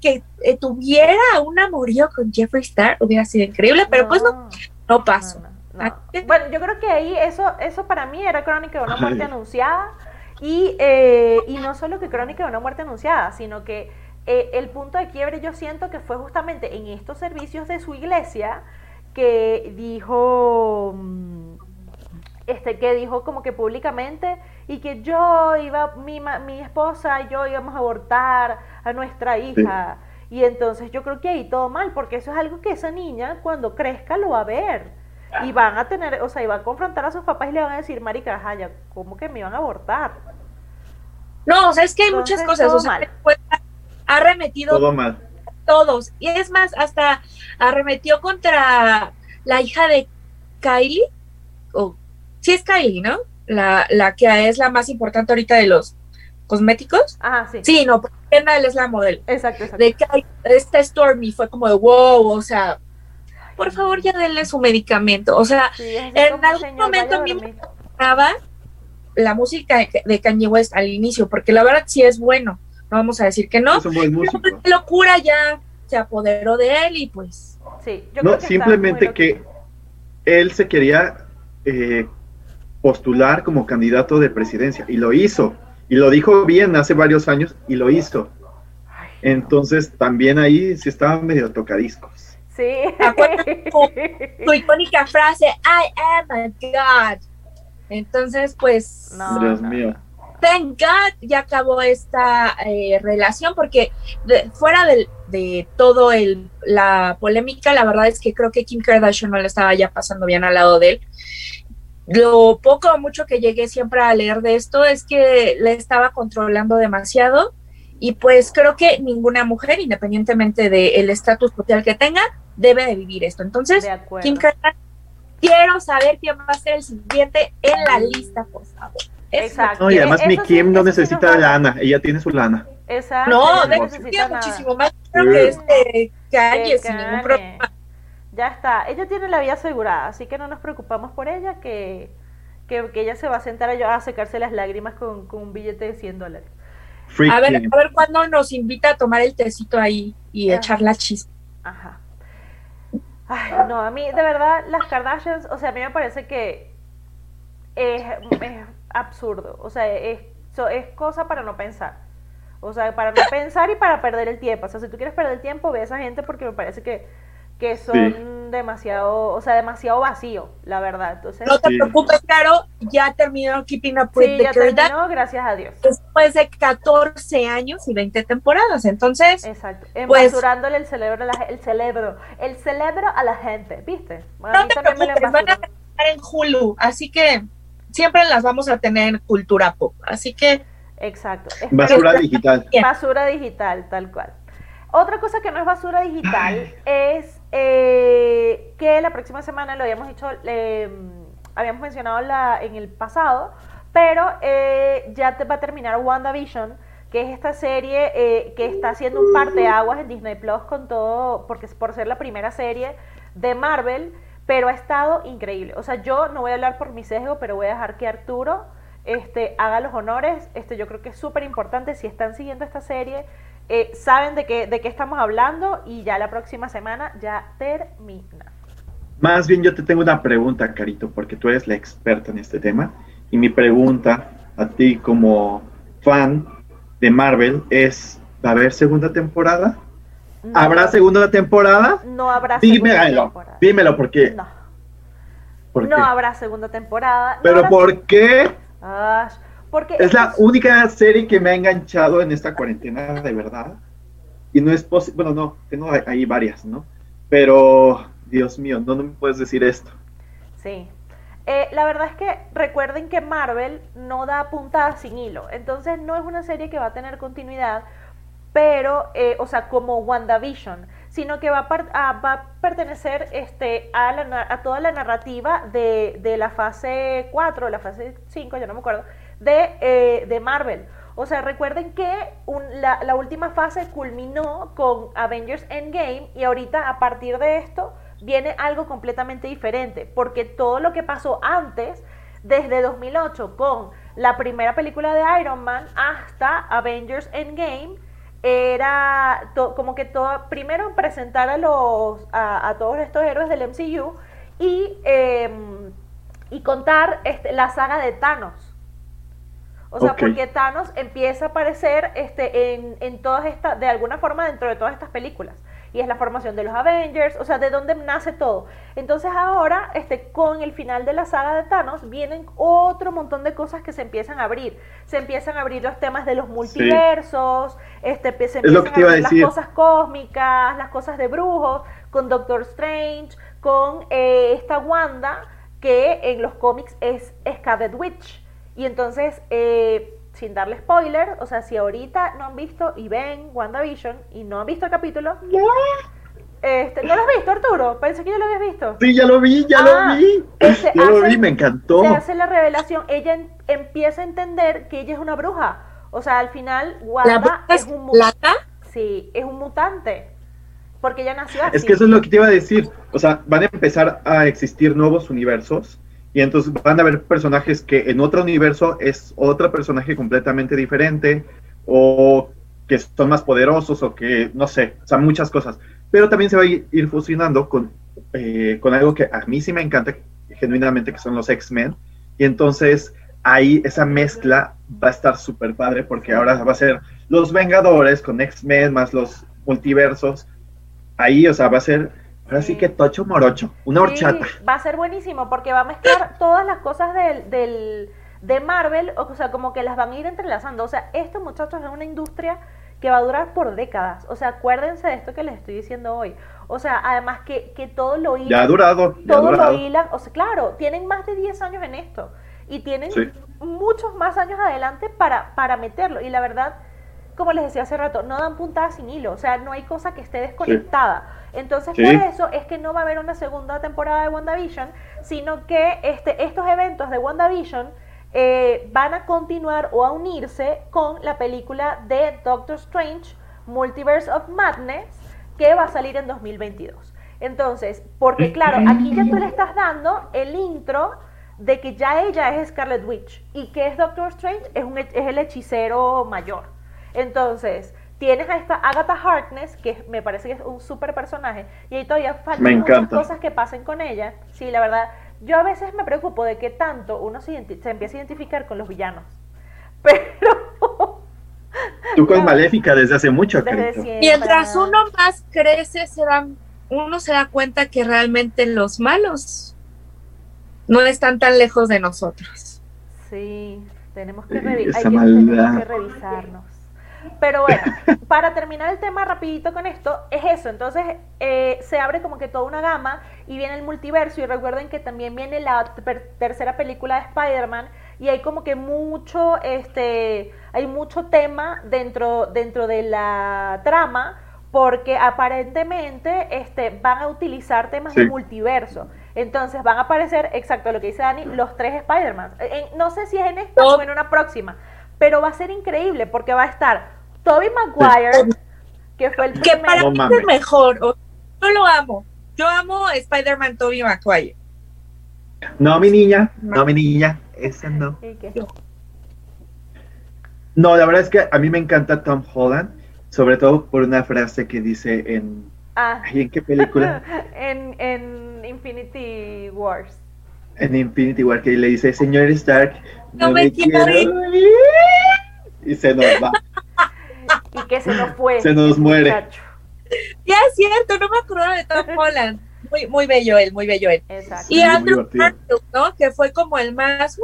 [SPEAKER 3] que eh, tuviera un amorío con Jeffree Star, hubiera sido increíble, pero pues no, no pasó.
[SPEAKER 2] no, no, no.
[SPEAKER 3] ¿A qué?
[SPEAKER 2] Bueno, yo creo que ahí eso, eso para mí era crónica de una muerte
[SPEAKER 4] Ay.
[SPEAKER 2] anunciada y, eh, y no solo que crónica de una muerte anunciada, sino que eh, el punto de quiebre yo siento que fue justamente en estos servicios de su iglesia que dijo mm, este que dijo como que públicamente y que yo iba mi, ma- mi esposa y yo íbamos a abortar a nuestra hija y entonces yo creo que ahí todo mal porque eso es algo que esa niña cuando crezca lo va a ver y van a tener o sea y va a confrontar a sus papás y le van a decir marica Jaya, ¿cómo que me iban a abortar?
[SPEAKER 3] No, o sea, es que hay muchas cosas,
[SPEAKER 2] todo
[SPEAKER 3] o sea,
[SPEAKER 2] mal.
[SPEAKER 3] ha remetido
[SPEAKER 4] Todo mal.
[SPEAKER 3] Todos. Y es más, hasta arremetió contra la hija de Kylie. O sí es Kylie, ¿no? La, la que es la más importante ahorita de los cosméticos.
[SPEAKER 2] Ajá, sí.
[SPEAKER 3] Sí, no, porque Kendall es la modelo.
[SPEAKER 2] Exacto, exacto.
[SPEAKER 3] De Kylie, esta Stormy fue como de wow, o sea, por favor ya denle su medicamento. O sea,
[SPEAKER 2] Sí,
[SPEAKER 3] en algún
[SPEAKER 2] "Señor,
[SPEAKER 3] momento
[SPEAKER 2] a
[SPEAKER 3] mí me
[SPEAKER 2] dormir".
[SPEAKER 3] gustaba la música de- de Kanye West al inicio, porque la verdad sí es bueno. No vamos a decir que no.
[SPEAKER 4] Es un buen músico.
[SPEAKER 3] Pero la locura ya se apoderó de él y pues
[SPEAKER 2] Sí, yo creo
[SPEAKER 4] No,
[SPEAKER 2] que está
[SPEAKER 4] simplemente que él se quería eh, postular como candidato de presidencia y lo hizo. Y lo dijo bien hace varios años y lo hizo. Entonces también ahí sí estaban medio tocadiscos.
[SPEAKER 2] Sí.
[SPEAKER 3] Acuérdate su icónica frase, I am a God. Entonces, pues,
[SPEAKER 2] No,
[SPEAKER 4] Dios
[SPEAKER 2] no,
[SPEAKER 4] mío.
[SPEAKER 3] Thank God ya acabó esta eh, relación porque de- fuera de, todo el, la polémica, la verdad es que creo que Kim Kardashian no le estaba ya pasando bien al lado de él. Lo poco o mucho que llegué siempre a leer de esto es que le estaba controlando demasiado y pues creo que ninguna mujer, independientemente del estatus social que tenga, debe de vivir esto. Entonces. Kim Kardashian, quiero saber quién va a ser el siguiente en la lista, por favor.
[SPEAKER 2] Exacto.
[SPEAKER 4] No, y además mi
[SPEAKER 2] sí-
[SPEAKER 4] Kim no
[SPEAKER 2] sí
[SPEAKER 4] necesita lana, ella tiene su lana.
[SPEAKER 2] Exacto.
[SPEAKER 3] No,
[SPEAKER 2] no necesita
[SPEAKER 3] muchísimo más dinero que este sin ningún problema.
[SPEAKER 2] Ya está. Ella tiene la vida asegurada, así que no nos preocupamos por ella, que, que, que ella se va a sentar a, a secarse las lágrimas con, con un billete de 100 dólares.
[SPEAKER 3] A ver,
[SPEAKER 4] Kim.
[SPEAKER 3] a ver cuándo nos invita a tomar el tecito ahí y
[SPEAKER 2] Ajá.
[SPEAKER 3] echar la chispa.
[SPEAKER 2] Ajá. Ay, no, a mí, de verdad, las Kardashians, o sea, a mí me parece que es, es absurdo. O sea, es, so- es cosa para no pensar. O sea, para no pensar y para perder el tiempo. O sea, si tú quieres perder el tiempo, ve a esa gente porque me parece que, que son demasiado, o sea, demasiado vacío, la verdad. Entonces,
[SPEAKER 3] No te
[SPEAKER 4] Sí.
[SPEAKER 3] preocupes, Caro, ya terminó Keeping Up with
[SPEAKER 2] sí,
[SPEAKER 3] the
[SPEAKER 2] ya
[SPEAKER 3] Kardashians
[SPEAKER 2] terminó, gracias a Dios.
[SPEAKER 3] después de 14 años y 20 temporadas. Entonces,
[SPEAKER 2] Exacto.
[SPEAKER 3] Pues-
[SPEAKER 2] Embasurándole el cerebro, a la, el cerebro, el cerebro a la gente, ¿viste? A
[SPEAKER 3] no
[SPEAKER 2] mí
[SPEAKER 3] te
[SPEAKER 2] también me lo
[SPEAKER 3] van a estar en Hulu, así que siempre las vamos a tener en cultura pop. Así que,
[SPEAKER 2] Exacto. Espero-
[SPEAKER 4] Basura digital.
[SPEAKER 2] Basura digital, tal cual. Otra cosa que no es basura digital es eh, que la próxima semana lo habíamos dicho, eh, habíamos mencionado la, en el pasado, Pero eh, ya te va a terminar WandaVision, que es esta serie eh, que está haciendo un parteaguas en Disney Plus con todo, porque es por ser la primera serie de Marvel, pero ha estado increíble. O sea, yo no voy a hablar por mi sesgo, pero voy a dejar que Arturo este, haga los honores. Este, yo creo que es súper importante si están siguiendo esta serie. eh, saben de qué, de qué estamos hablando y ya la próxima semana ya termina.
[SPEAKER 4] Más bien yo te tengo una pregunta, Carito, porque tú eres la experta en este tema. Y mi pregunta a ti como fan de Marvel es, ¿va a haber segunda temporada?
[SPEAKER 2] No,
[SPEAKER 4] ¿Habrá segunda temporada?
[SPEAKER 2] No habrá segunda temporada.
[SPEAKER 4] dímelo, porque...
[SPEAKER 2] No,
[SPEAKER 4] ¿por
[SPEAKER 2] no habrá segunda temporada.
[SPEAKER 4] ¿Pero por qué?
[SPEAKER 2] Ah, porque
[SPEAKER 4] Es la única serie que me ha enganchado en esta cuarentena, de verdad. Y no es posible, bueno, no, tengo ahí- varias, ¿no? Pero, Dios mío, no, no me puedes decir esto.
[SPEAKER 2] Sí. Eh, la verdad es que recuerden que Marvel no da puntadas sin hilo. Entonces no es una serie que va a tener continuidad, pero, eh, o sea, como WandaVision, sino que va a, par- a- va a pertenecer este, a, toda la narrativa de, la fase 4, la fase 5, ya no me acuerdo, de, eh, de Marvel. O sea, recuerden que la, la última fase culminó con Avengers Endgame y ahorita a partir de esto viene algo completamente diferente, porque todo lo que pasó antes, desde 2008 con la primera película de Iron Man hasta Avengers Endgame, era to- como que todo, primero presentar a, los, a, a todos estos héroes del MCU y, em, y contar este, la saga de Thanos. O sea, porque Thanos empieza a aparecer este, en, en todas estas, de alguna forma dentro de todas estas películas. Y es la formación de los Avengers, o sea, de dónde nace todo. Entonces ahora, este, con el final de la saga de Thanos, vienen otro montón de cosas que se empiezan a abrir. Se empiezan a abrir los temas de los multiversos, este, se
[SPEAKER 4] Es
[SPEAKER 2] empiezan
[SPEAKER 4] que a
[SPEAKER 2] abrir las cosas cósmicas, las cosas de brujos, con Doctor Strange, con eh, esta Wanda, que en los cómics es Scarlet Witch. Y entonces, eh, sin darle spoiler, o sea, si ahorita no han visto y ven WandaVision y no han visto el capítulo, este, ¿no lo has visto, Arturo? Pensé que ya lo habías visto.
[SPEAKER 4] Sí, ya lo vi, ya
[SPEAKER 2] Ah,
[SPEAKER 4] lo vi.
[SPEAKER 2] este,
[SPEAKER 4] ya lo vi, me encantó.
[SPEAKER 2] Se hace la revelación, ella en- empieza a entender que ella es una bruja. O sea, al final,
[SPEAKER 3] ¿La
[SPEAKER 2] Wanda es
[SPEAKER 3] es
[SPEAKER 2] un mu-
[SPEAKER 3] plata?
[SPEAKER 2] Sí, es un mutante. Porque ella nació así.
[SPEAKER 4] Es que eso es lo que te iba a decir. O sea, van a empezar a existir nuevos universos y entonces van a haber personajes que en otro universo es otro personaje completamente diferente o que son más poderosos o que no sé, o sea, muchas cosas. Pero también se va a ir fusionando con, eh, con algo que a mí sí me encanta genuinamente, que son los X-Men. Y entonces ahí esa mezcla va a estar súper padre porque ahora va a ser los Vengadores con X-Men más los multiversos ahí, o sea, va a ser, ahora sí que tocho morocho, una
[SPEAKER 2] Sí,
[SPEAKER 4] horchata.
[SPEAKER 2] va a ser buenísimo porque va a mezclar todas las cosas del, del- de Marvel, o sea, como que las van a ir entrelazando. O sea, esto, muchachos, es una industria que va a durar por décadas. O sea, acuérdense de esto que les estoy diciendo hoy. O sea, además que, que todo lo hilan.
[SPEAKER 4] Ya ha durado, ya ha
[SPEAKER 2] todo lo
[SPEAKER 4] durado.
[SPEAKER 2] hilan. O sea, claro, tienen más de 10 años en esto. Y tienen
[SPEAKER 4] Sí.
[SPEAKER 2] muchos más años adelante para, para meterlo. Y la verdad, como les decía hace rato, no dan puntadas sin hilo. O sea, no hay cosa que esté desconectada. Entonces,
[SPEAKER 4] Sí.
[SPEAKER 2] por eso es que no va a haber una segunda temporada de WandaVision, sino que este, estos eventos de WandaVision eh, van a continuar o a unirse con la película de Doctor Strange, Multiverse of Madness, que va a salir en 2022. Entonces, porque claro, aquí ya tú le estás dando el intro de que ya ella es Scarlet Witch y que es Doctor Strange, es, un, es el hechicero mayor. Entonces, tienes a esta Agatha Harkness, que me parece que es un súper personaje, y ahí todavía faltan
[SPEAKER 4] Me
[SPEAKER 2] muchas cosas que pasen con ella. Sí, la verdad, yo a veces me preocupo de que tanto uno se, se empieza a identificar con los villanos. Pero
[SPEAKER 4] Tú con. Maléfica desde hace mucho,
[SPEAKER 2] desde siempre.
[SPEAKER 3] Mientras uno más crece, se da, uno se da cuenta que realmente los malos no están tan lejos de nosotros.
[SPEAKER 2] Sí, tenemos que,
[SPEAKER 4] Sí,
[SPEAKER 2] revi- que- tenemos que revisarnos. Pero bueno, para terminar el tema rapidito con esto, es eso. Entonces eh, se abre como que toda una gama y viene el multiverso y recuerden que también viene la ter- tercera película de Spider-Man y hay como que mucho, este, hay mucho tema dentro, dentro de la trama porque aparentemente este, van a utilizar temas de
[SPEAKER 4] Sí.
[SPEAKER 2] multiverso. Entonces van a aparecer, exacto lo que dice Dani, los tres Spider-Man. En- No sé si es en esta o en una próxima, pero va a ser increíble porque va a estar Tobey Maguire, que fue el
[SPEAKER 3] Que para
[SPEAKER 4] No
[SPEAKER 3] mí es el mejor. Yo lo amo. Yo amo a Spider-Man Tobey Maguire.
[SPEAKER 4] No, mi niña, no, mi niña, esa no. No, la verdad es que a mí me encanta Tom Holland, sobre todo por una frase que dice en...
[SPEAKER 2] Ah,
[SPEAKER 4] ¿En qué película?
[SPEAKER 2] en, en Infinity Wars.
[SPEAKER 4] En Infinity War, que le dice, señor Stark, no,
[SPEAKER 3] No me
[SPEAKER 4] me quiero
[SPEAKER 3] quiero
[SPEAKER 4] ir". Y se nos va.
[SPEAKER 2] Y que se nos fue.
[SPEAKER 4] Se nos
[SPEAKER 2] el
[SPEAKER 4] muere.
[SPEAKER 2] muchacho.
[SPEAKER 3] Ya es cierto, no me acordaba de Tom Holland. Muy, muy bello él, muy bello él.
[SPEAKER 2] Exacto.
[SPEAKER 3] Y
[SPEAKER 4] Sí,
[SPEAKER 3] Andrew. Garfield, ¿no? Que fue como el más.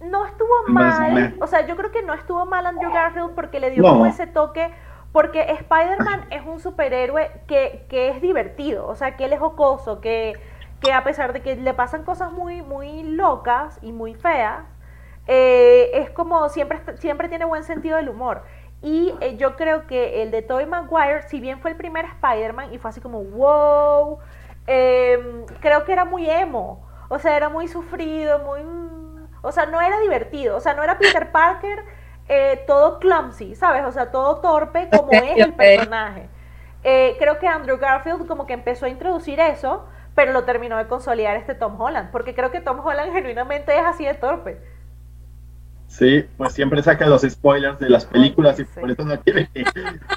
[SPEAKER 2] No estuvo mal, o sea, yo creo que no estuvo mal Andrew Garfield porque le dio
[SPEAKER 4] No.
[SPEAKER 2] como ese toque, porque Spider-Man es un superhéroe que, que es divertido, o sea, que él es jocoso, que, que a pesar de que le pasan cosas muy, muy locas y muy feas, eh, es como siempre, siempre tiene buen sentido del humor. Y eh, yo creo que el de Tobey Maguire, si bien fue el primer Spider-Man y fue así como wow, eh, creo que era muy emo, o sea, era muy sufrido, muy... mm, O sea, no era divertido, o sea, no era Peter Parker eh, todo clumsy, ¿sabes? O sea, todo torpe como es el personaje. Eh, creo que Andrew Garfield como que empezó a introducir eso, pero lo terminó de consolidar este Tom Holland, porque creo que Tom Holland genuinamente es así de torpe.
[SPEAKER 4] Sí, pues siempre saca los spoilers de las películas y
[SPEAKER 2] Sí.
[SPEAKER 4] por eso no quiere que,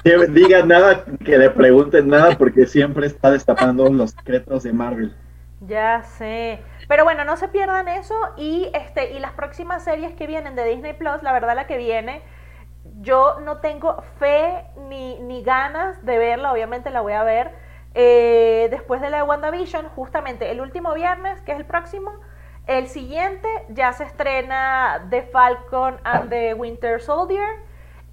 [SPEAKER 4] que diga nada, que le pregunten nada, porque siempre está destapando los secretos de Marvel.
[SPEAKER 2] Ya sé. Pero bueno, no se pierdan eso y este y las próximas series que vienen de Disney Plus, la verdad la que viene, yo no tengo fe ni, ni ganas de verla, obviamente la voy a ver. eh, después de la de WandaVision, justamente el último viernes, que es el próximo, el siguiente ya se estrena The Falcon and the Winter Soldier,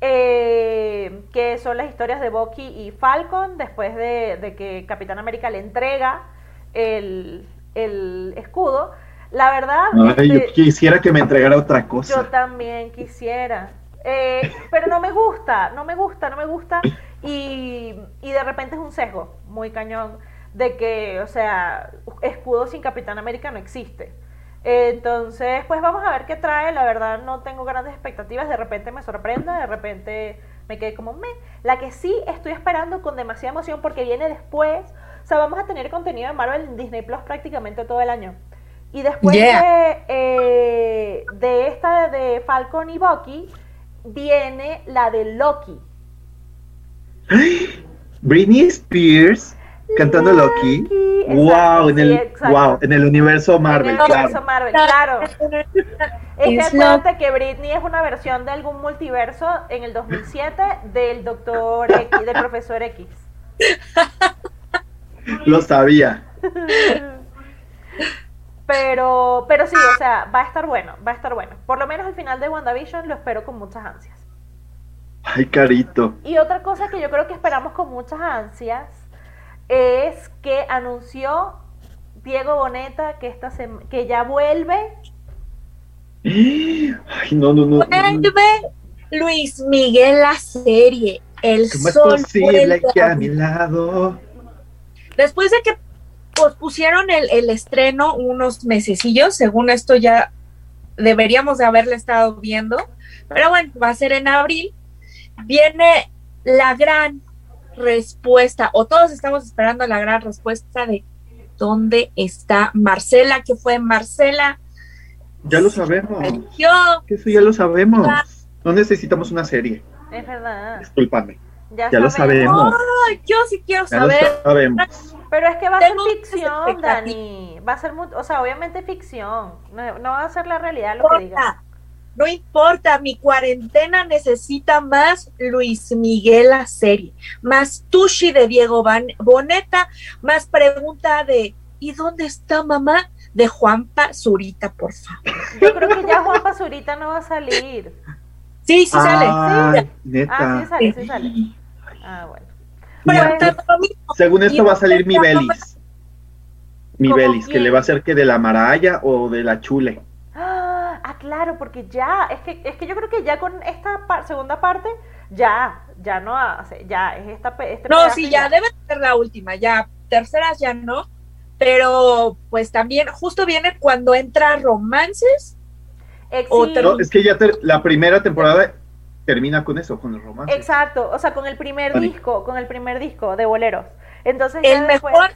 [SPEAKER 2] eh, que son las historias de Bucky y Falcon después de, de que Capitán América le entrega el, el escudo. La verdad,
[SPEAKER 4] yo
[SPEAKER 2] este,
[SPEAKER 4] quisiera que me entregara otra
[SPEAKER 2] yo
[SPEAKER 4] cosa.
[SPEAKER 2] también quisiera. Eh, pero no me gusta, no me gusta, no me gusta. Y, y de repente es un sesgo muy cañón de que, o sea, escudo sin Capitán América no existe. Entonces, pues vamos a ver qué trae. La verdad, no tengo grandes expectativas. De repente me sorprenda, de repente me quedé como me. La que sí estoy esperando con demasiada emoción porque viene después. O sea, vamos a tener contenido de Marvel en Disney Plus prácticamente todo el año. Y después
[SPEAKER 3] Yeah.
[SPEAKER 2] de, eh, de esta de Falcon y Bucky, viene la de Loki.
[SPEAKER 4] Britney Spears cantando Loki.
[SPEAKER 2] Loki,
[SPEAKER 4] Wow,
[SPEAKER 2] exacto,
[SPEAKER 4] en
[SPEAKER 2] sí,
[SPEAKER 4] el
[SPEAKER 2] exacto.
[SPEAKER 4] wow, en el universo Marvel,
[SPEAKER 2] en el universo
[SPEAKER 4] claro.
[SPEAKER 2] Marvel, claro. Es que acuérdate que Britney es una versión de algún multiverso en el 2007 del Doctor X, del Profesor X.
[SPEAKER 4] Lo sabía.
[SPEAKER 2] Pero, pero sí, o sea, va a estar bueno, va a estar bueno. Por lo menos al final de WandaVision lo espero con muchas ansias.
[SPEAKER 4] Ay, carito.
[SPEAKER 2] Y otra cosa que yo creo que esperamos con muchas ansias es que anunció Diego Boneta que esta que ya vuelve.
[SPEAKER 4] Ay, no, no, no.
[SPEAKER 3] Vuelve Luis Miguel la serie. El
[SPEAKER 4] ¿Cómo es
[SPEAKER 3] sol
[SPEAKER 4] posible
[SPEAKER 3] vuelve
[SPEAKER 4] que
[SPEAKER 3] a
[SPEAKER 4] a mi lado?
[SPEAKER 3] Después de que pospusieron el, el estreno unos mesecillos, según esto ya deberíamos de haberle estado viendo, pero bueno, va a ser en abril, viene la gran respuesta, o todos estamos esperando la gran respuesta de dónde está Marcela, que fue Marcela,
[SPEAKER 4] Ya lo sabemos.
[SPEAKER 3] yo,
[SPEAKER 4] eso ya lo sabemos. No necesitamos una serie.
[SPEAKER 2] Es verdad.
[SPEAKER 4] Discúlpame.
[SPEAKER 2] Ya,
[SPEAKER 4] Ya lo sabemos.
[SPEAKER 3] Yo sí quiero
[SPEAKER 4] Ya lo
[SPEAKER 3] saber.
[SPEAKER 4] sabemos.
[SPEAKER 2] Pero es que va a
[SPEAKER 3] Tengo
[SPEAKER 2] ser ficción. Dani. Va a ser, o sea, obviamente ficción. No, no va a ser la realidad lo que diga.
[SPEAKER 3] No importa, mi cuarentena necesita más Luis Miguel la serie, más Tushi de Diego Boneta, más pregunta de ¿y dónde está mamá? de Juanpa Zurita, por favor.
[SPEAKER 2] Yo creo que ya Juan Pazurita no va a salir.
[SPEAKER 3] Sí, sí sale.
[SPEAKER 4] Ay,
[SPEAKER 2] Ah,
[SPEAKER 4] neta.
[SPEAKER 2] sí sale, sí sale. Ah, bueno.
[SPEAKER 4] Según esto
[SPEAKER 3] ¿Y
[SPEAKER 4] va a salir mi Belis. Mi
[SPEAKER 2] ¿Cómo
[SPEAKER 4] Belis, que le va a hacer que de la Maraya o de la Chule.
[SPEAKER 2] Ah, ah, claro, porque ya, es que, es que yo creo que ya con esta par- segunda parte, ya, ya no hace, ya, es esta, este
[SPEAKER 3] No, sí, ya debe ser la última, ya terceras ya no, pero pues también justo viene cuando entra romances.
[SPEAKER 4] No, es que ya la primera temporada termina con eso, con el romance.
[SPEAKER 2] Exacto, o sea, con el primer disco, con el primer disco de boleros. Entonces,
[SPEAKER 3] el mejor,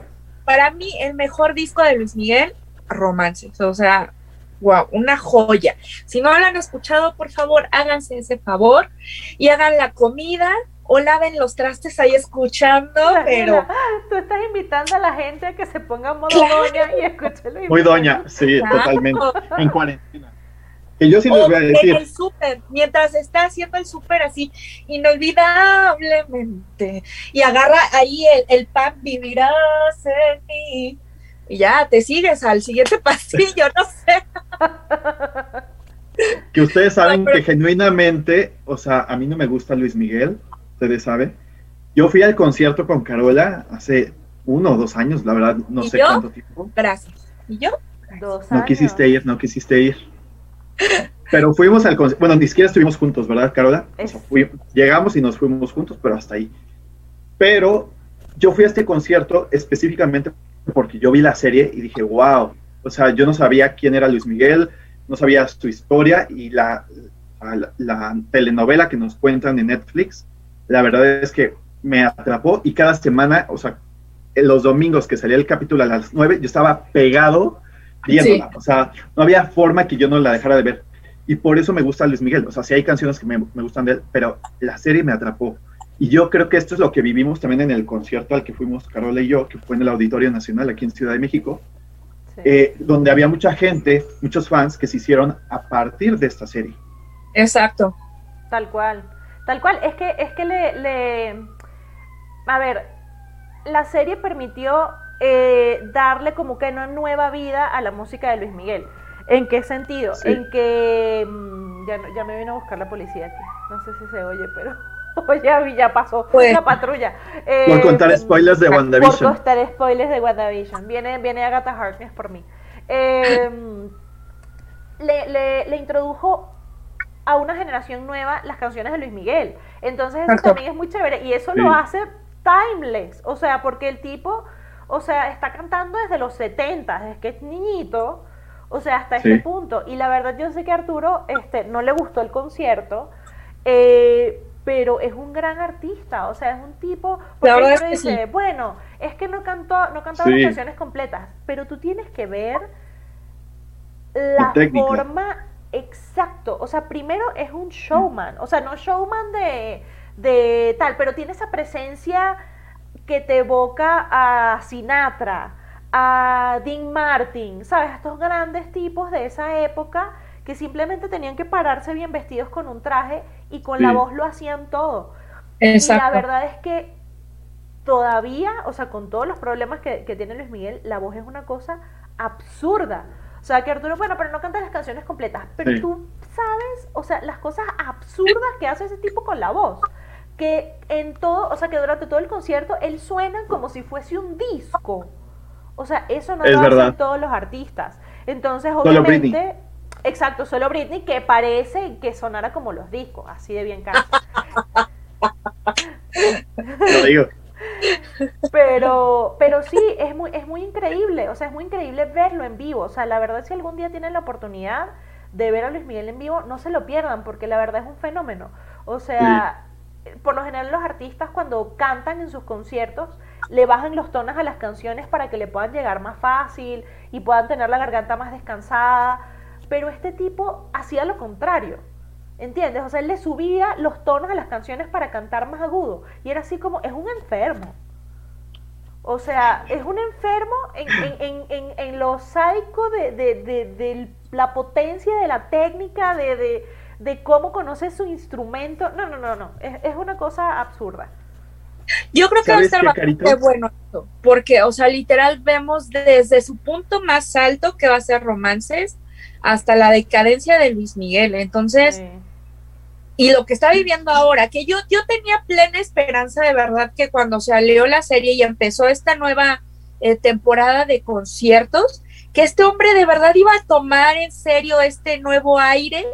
[SPEAKER 3] para mí, el mejor disco de Luis Miguel, romances. O sea, wow, una joya. Si no lo han escuchado, por favor, háganse ese favor y hagan la comida o laven los trastes ahí escuchando, pero...
[SPEAKER 2] Tú estás invitando a la gente a que se ponga modo doña y escúchelo.
[SPEAKER 4] Muy doña, sí, totalmente. En cuarentena. Que yo sí les voy a decir.
[SPEAKER 3] En el súper, mientras está haciendo el súper así, inolvidablemente, y agarra ahí el, el pan, vivirás en mí, y ya te sigues al siguiente pasillo, no sé.
[SPEAKER 4] Que ustedes saben que genuinamente, o sea, a mí no me gusta Luis Miguel, ustedes saben. Yo fui al concierto con Carola hace uno o dos años, la verdad, no sé cuánto tiempo.
[SPEAKER 3] Gracias. ¿Y yo?
[SPEAKER 2] Dos
[SPEAKER 4] no quisiste ir, no quisiste ir. Pero fuimos al concierto, bueno, ni siquiera estuvimos juntos, ¿verdad, Carola? llegamos y nos fuimos juntos, pero hasta ahí. Pero yo fui a este concierto específicamente porque yo vi la serie y dije, wow, o sea, yo no sabía quién era Luis Miguel, no sabía su historia y la, la telenovela que nos cuentan en Netflix la verdad es que me atrapó y cada semana, o sea, los domingos que salía el capítulo a las 9, yo estaba pegado viéndola. O sea, no había forma que yo no la dejara de ver. Y por eso me gusta Luis Miguel. O sea, sí hay canciones que me, gustan de él, pero la serie me atrapó. Y yo creo que esto es lo que vivimos también en el concierto al que fuimos Carola y yo, que fue en el Auditorio Nacional aquí en Ciudad de México, eh, donde había mucha gente, muchos fans que se hicieron a partir de esta serie.
[SPEAKER 3] Exacto.
[SPEAKER 2] Tal cual. Tal cual, es que, es que le, le a ver, la serie permitió eh, darle como que una nueva vida a la música de Luis Miguel. ¿En qué sentido? En que mm, ya, ya, me vino a buscar la policía aquí. No sé si se oye, pero ya, ya pasó pues, la patrulla.
[SPEAKER 4] por contar eh, spoilers de WandaVision.
[SPEAKER 2] Por contar spoilers de WandaVision. Viene, viene Agatha Harkness por mí. Em, le, le, le introdujo a una generación nueva las canciones de Luis Miguel. Entonces eso también es muy chévere y eso lo hace timeless, o sea, porque el tipo, o sea, está cantando desde los 70, desde que es niñito, o sea, hasta este punto. Y la verdad yo sé que a Arturo este, no le gustó el concierto, eh, pero es un gran artista, o sea, es un tipo, porque dice, bueno, es que no cantó, no cantó las canciones completas, pero tú tienes que ver la forma Exacto, o sea, primero es un showman, o sea, no showman de, de tal, pero tiene esa presencia que te evoca a Sinatra, a Dean Martin, ¿sabes? Estos grandes tipos de esa época que simplemente tenían que pararse bien vestidos con un traje y con la voz lo hacían todo. Exacto. Y la verdad es que todavía, o sea, con todos los problemas que, que tiene Luis Miguel, la voz es una cosa absurda. O sea, que Arturo, bueno, pero no canta las canciones completas. Pero tú sabes, o sea, las cosas absurdas que hace ese tipo con la voz. Que en todo, o sea, que durante todo el concierto él suena como si fuese un disco. O sea, eso no lo hacen todos los artistas. Entonces, obviamente, exacto, solo Britney, que parece que sonara como los discos, así de bien canta.
[SPEAKER 4] lo digo.
[SPEAKER 2] Pero, pero sí, es muy, es muy increíble, o sea, es muy increíble verlo en vivo. O sea, la verdad, si algún día tienen la oportunidad de ver a Luis Miguel en vivo, no se lo pierdan, porque la verdad es un fenómeno. O sea, por lo general los artistas cuando cantan en sus conciertos, le bajan los tonos a las canciones para que le puedan llegar más fácil y puedan tener la garganta más descansada. Pero este tipo hacía lo contrario. ¿Entiendes? O sea, él le subía los tonos a las canciones para cantar más agudo. Y era así como, es un enfermo. O sea, es un enfermo en, en, en, en lo psycho de, de, de, la potencia de la técnica, de, de, cómo conoce su instrumento. No, no, no, no. Es, es una cosa absurda.
[SPEAKER 3] Yo creo que va a estar bastante bueno esto, porque, o sea, literal vemos desde su punto más alto, que va a ser romances, hasta la decadencia de Luis Miguel. Entonces, y lo que está viviendo ahora, que yo, yo tenía plena esperanza de verdad que cuando se salió la serie y empezó esta nueva eh, temporada de conciertos, que este hombre de verdad iba a tomar en serio este nuevo aire,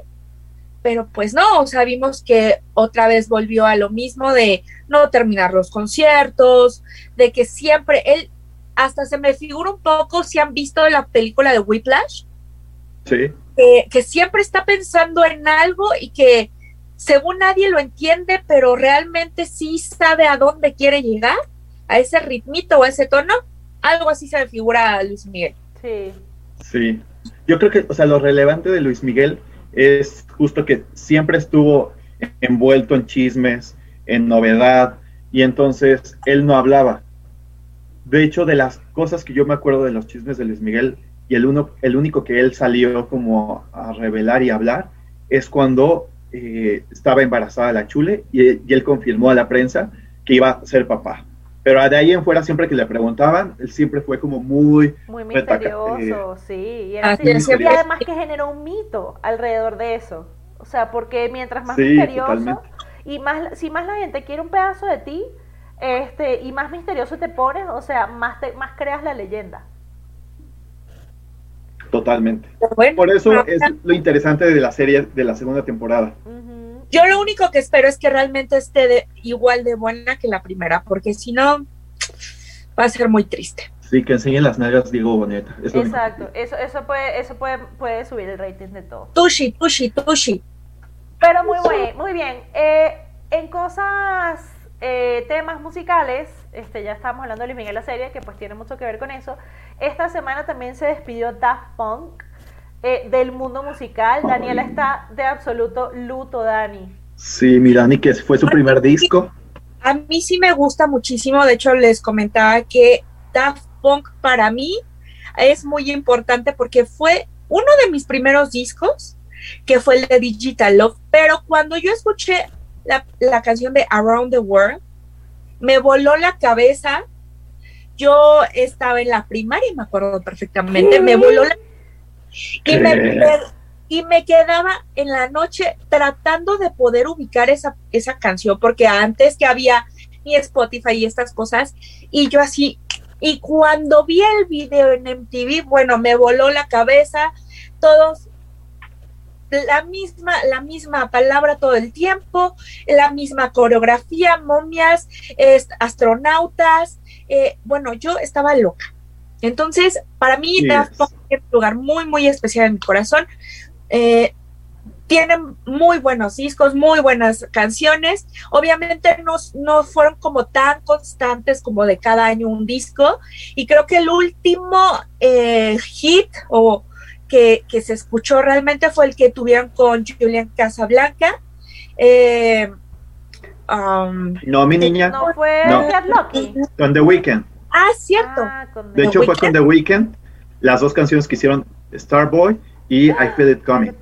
[SPEAKER 3] pero pues no, o sea, vimos que otra vez volvió a lo mismo de no terminar los conciertos, de que siempre él hasta se me figura un poco si han visto la película de Whiplash.
[SPEAKER 4] Sí.
[SPEAKER 3] que siempre está pensando en algo y que según nadie lo entiende, pero realmente sí sabe a dónde quiere llegar, a ese ritmito o a ese tono. Algo así se me figura a Luis Miguel.
[SPEAKER 2] Sí.
[SPEAKER 4] Sí. Yo creo que, o sea, lo relevante de Luis Miguel es justo que siempre estuvo envuelto en chismes, en novedad, y entonces él no hablaba. De hecho, de las cosas que yo me acuerdo de los chismes de Luis Miguel, y el, uno, el único que él salió como a revelar y hablar, es cuando eh, estaba embarazada la chule y, y, él confirmó a la prensa que iba a ser papá. Pero de ahí en fuera, siempre que le preguntaban, él siempre fue como muy...
[SPEAKER 2] Muy misterioso,
[SPEAKER 4] eh,
[SPEAKER 2] sí. Y, era así. Y además que generó un mito alrededor de eso. O sea, porque mientras más
[SPEAKER 4] Sí,
[SPEAKER 2] misterioso
[SPEAKER 4] totalmente.
[SPEAKER 2] y más si más la gente quiere un pedazo de ti, este y más misterioso te pones, o sea, más te, más creas la leyenda.
[SPEAKER 4] Totalmente.
[SPEAKER 3] Bueno,
[SPEAKER 4] Por eso es lo interesante de la serie de la segunda temporada.
[SPEAKER 3] Yo lo único que espero es que realmente esté de- igual de buena que la primera, porque si no, va a ser muy triste.
[SPEAKER 4] Sí, que enseñen las nalgas Diego Boneta. Es.
[SPEAKER 2] Exacto. Eso eso puede eso puede puede subir el rating de todo.
[SPEAKER 3] Tushi, tushi, tushi.
[SPEAKER 2] Pero muy buen, muy bien. Eh, en cosas, eh, temas musicales, este, ya estábamos hablando de Luis Miguel la serie, que pues tiene mucho que ver con eso. Esta semana también se despidió Daft Punk eh, del mundo musical. Daniela está de absoluto luto, Dani.
[SPEAKER 4] Sí, mi Dani, que fue su primer disco.
[SPEAKER 3] A mí sí me gusta muchísimo, de hecho les comentaba que Daft Punk para mí es muy importante porque fue uno de mis primeros discos, que fue el de Digital Love, pero cuando yo escuché la, la canción de Around the World, me voló la cabeza. Yo estaba en la primaria y me acuerdo perfectamente, me voló la... Y me,
[SPEAKER 4] ¿Qué?
[SPEAKER 3] y me quedaba en la noche tratando de poder ubicar esa, esa canción, porque antes que había ni Spotify y estas cosas, y yo así, y cuando vi el video en MTV, bueno, me voló la cabeza, todos la misma, la misma palabra todo el tiempo, la misma coreografía, momias, astronautas, eh, bueno, yo estaba loca. Entonces, para mí,
[SPEAKER 4] Yes.
[SPEAKER 3] Daft Punk tiene un lugar muy, muy especial en mi corazón. Eh, tienen muy buenos discos, muy buenas canciones. Obviamente no, no fueron como tan constantes como de cada año un disco. Y creo que el último eh, hit o que, que se escuchó realmente fue el que tuvieron con Julian Casablanca. Eh, um,
[SPEAKER 4] No, mi niña,
[SPEAKER 2] No fue
[SPEAKER 4] No.
[SPEAKER 2] Get Lucky.
[SPEAKER 4] con The Weeknd.
[SPEAKER 3] ah, cierto.
[SPEAKER 2] Ah,
[SPEAKER 4] De
[SPEAKER 2] The
[SPEAKER 4] hecho, fue con The Weeknd. Las dos canciones que hicieron Starboy y I Feel It Coming.